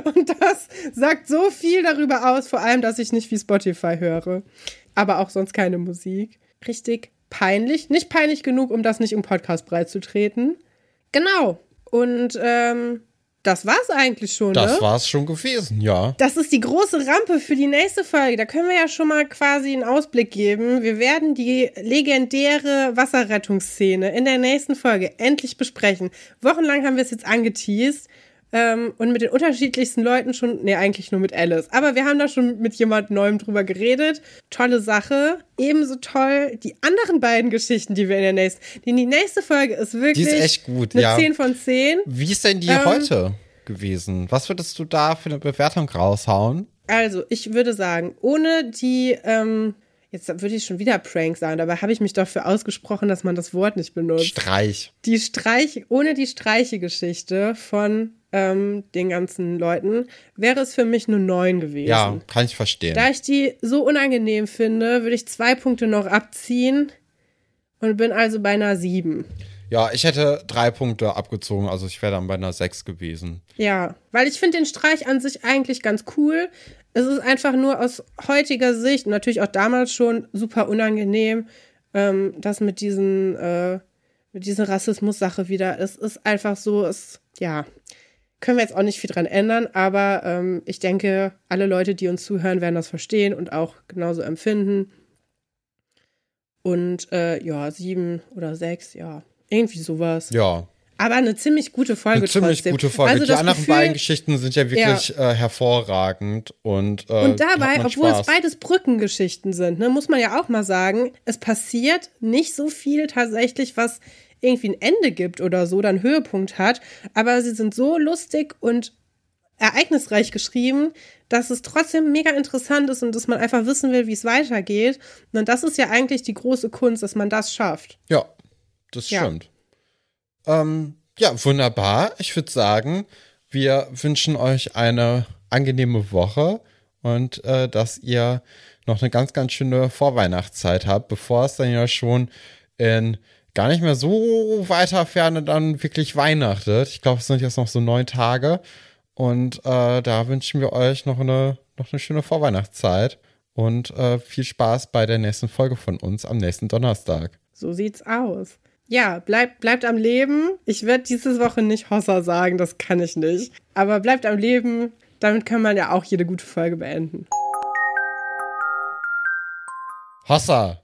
Und das sagt so viel darüber aus, vor allem, dass ich nicht wie Spotify höre. Aber auch sonst keine Musik. Richtig peinlich. Nicht peinlich genug, um das nicht im Podcast breitzutreten. Genau. Und ähm, das war's eigentlich schon, Das ne? war's schon gewesen, ja. Das ist die große Rampe für die nächste Folge. Da können wir ja schon mal quasi einen Ausblick geben. Wir werden die legendäre Wasserrettungsszene in der nächsten Folge endlich besprechen. Wochenlang haben wir es jetzt angeteased. Ähm, und mit den unterschiedlichsten Leuten schon, nee, eigentlich nur mit Alice. Aber wir haben da schon mit jemand Neuem drüber geredet. Tolle Sache. Ebenso toll die anderen beiden Geschichten, die wir in der nächsten. Denn die nächste Folge ist wirklich Die ist echt gut, eine ja. 10 von 10. Wie ist denn die Ähm, heute gewesen? Was würdest du da für eine Bewertung raushauen? Also, ich würde sagen, ohne die, ähm, jetzt würde ich schon wieder Prank sagen, dabei habe ich mich dafür ausgesprochen, dass man das Wort nicht benutzt. Streich. Die Streich, ohne die Streiche-Geschichte von ähm, den ganzen Leuten, wäre es für mich eine 9 gewesen. Ja, kann ich verstehen. Da ich die so unangenehm finde, würde ich zwei Punkte noch abziehen und bin also bei einer 7. Ja, ich hätte drei Punkte abgezogen, also ich wäre dann bei einer sechs gewesen. Ja, weil ich finde den Streich an sich eigentlich ganz cool. Es ist einfach nur aus heutiger Sicht, natürlich auch damals schon, super unangenehm, ähm, das mit diesen, äh, mit dieser Rassismus-Sache wieder. Es ist einfach so, es, ja, können wir jetzt auch nicht viel dran ändern, aber ähm, ich denke, alle Leute, die uns zuhören, werden das verstehen und auch genauso empfinden. Und äh, ja, sieben oder sechs, ja, irgendwie sowas. Ja. Aber eine ziemlich gute Folge Eine ziemlich trotzdem. gute Folge. Also die anderen Gefühl, beiden Geschichten sind ja wirklich Äh, hervorragend und äh, Und dabei, obwohl es Spaß. beides Brückengeschichten sind, ne, muss man ja auch mal sagen, es passiert nicht so viel tatsächlich, was irgendwie ein Ende gibt oder so, dann Höhepunkt hat. Aber sie sind so lustig und ereignisreich geschrieben, dass es trotzdem mega interessant ist und dass man einfach wissen will, wie es weitergeht. Und das ist ja eigentlich die große Kunst, dass man das schafft. Ja, das Ja. Ähm, ja, wunderbar. Ich würde sagen, wir wünschen euch eine angenehme Woche und äh, dass ihr noch eine ganz, ganz schöne Vorweihnachtszeit habt, bevor es dann ja schon in gar nicht mehr so weiter Ferne dann wirklich weihnachtet. Ich glaube, es sind jetzt noch so neun Tage. Und äh, da wünschen wir euch noch eine, noch eine schöne Vorweihnachtszeit und äh, viel Spaß bei der nächsten Folge von uns am nächsten Donnerstag. So sieht's aus. Ja, bleibt, bleibt am Leben. Ich werde diese Woche nicht Hossa sagen, das kann ich nicht. Aber bleibt am Leben. Damit kann man ja auch jede gute Folge beenden. Hossa!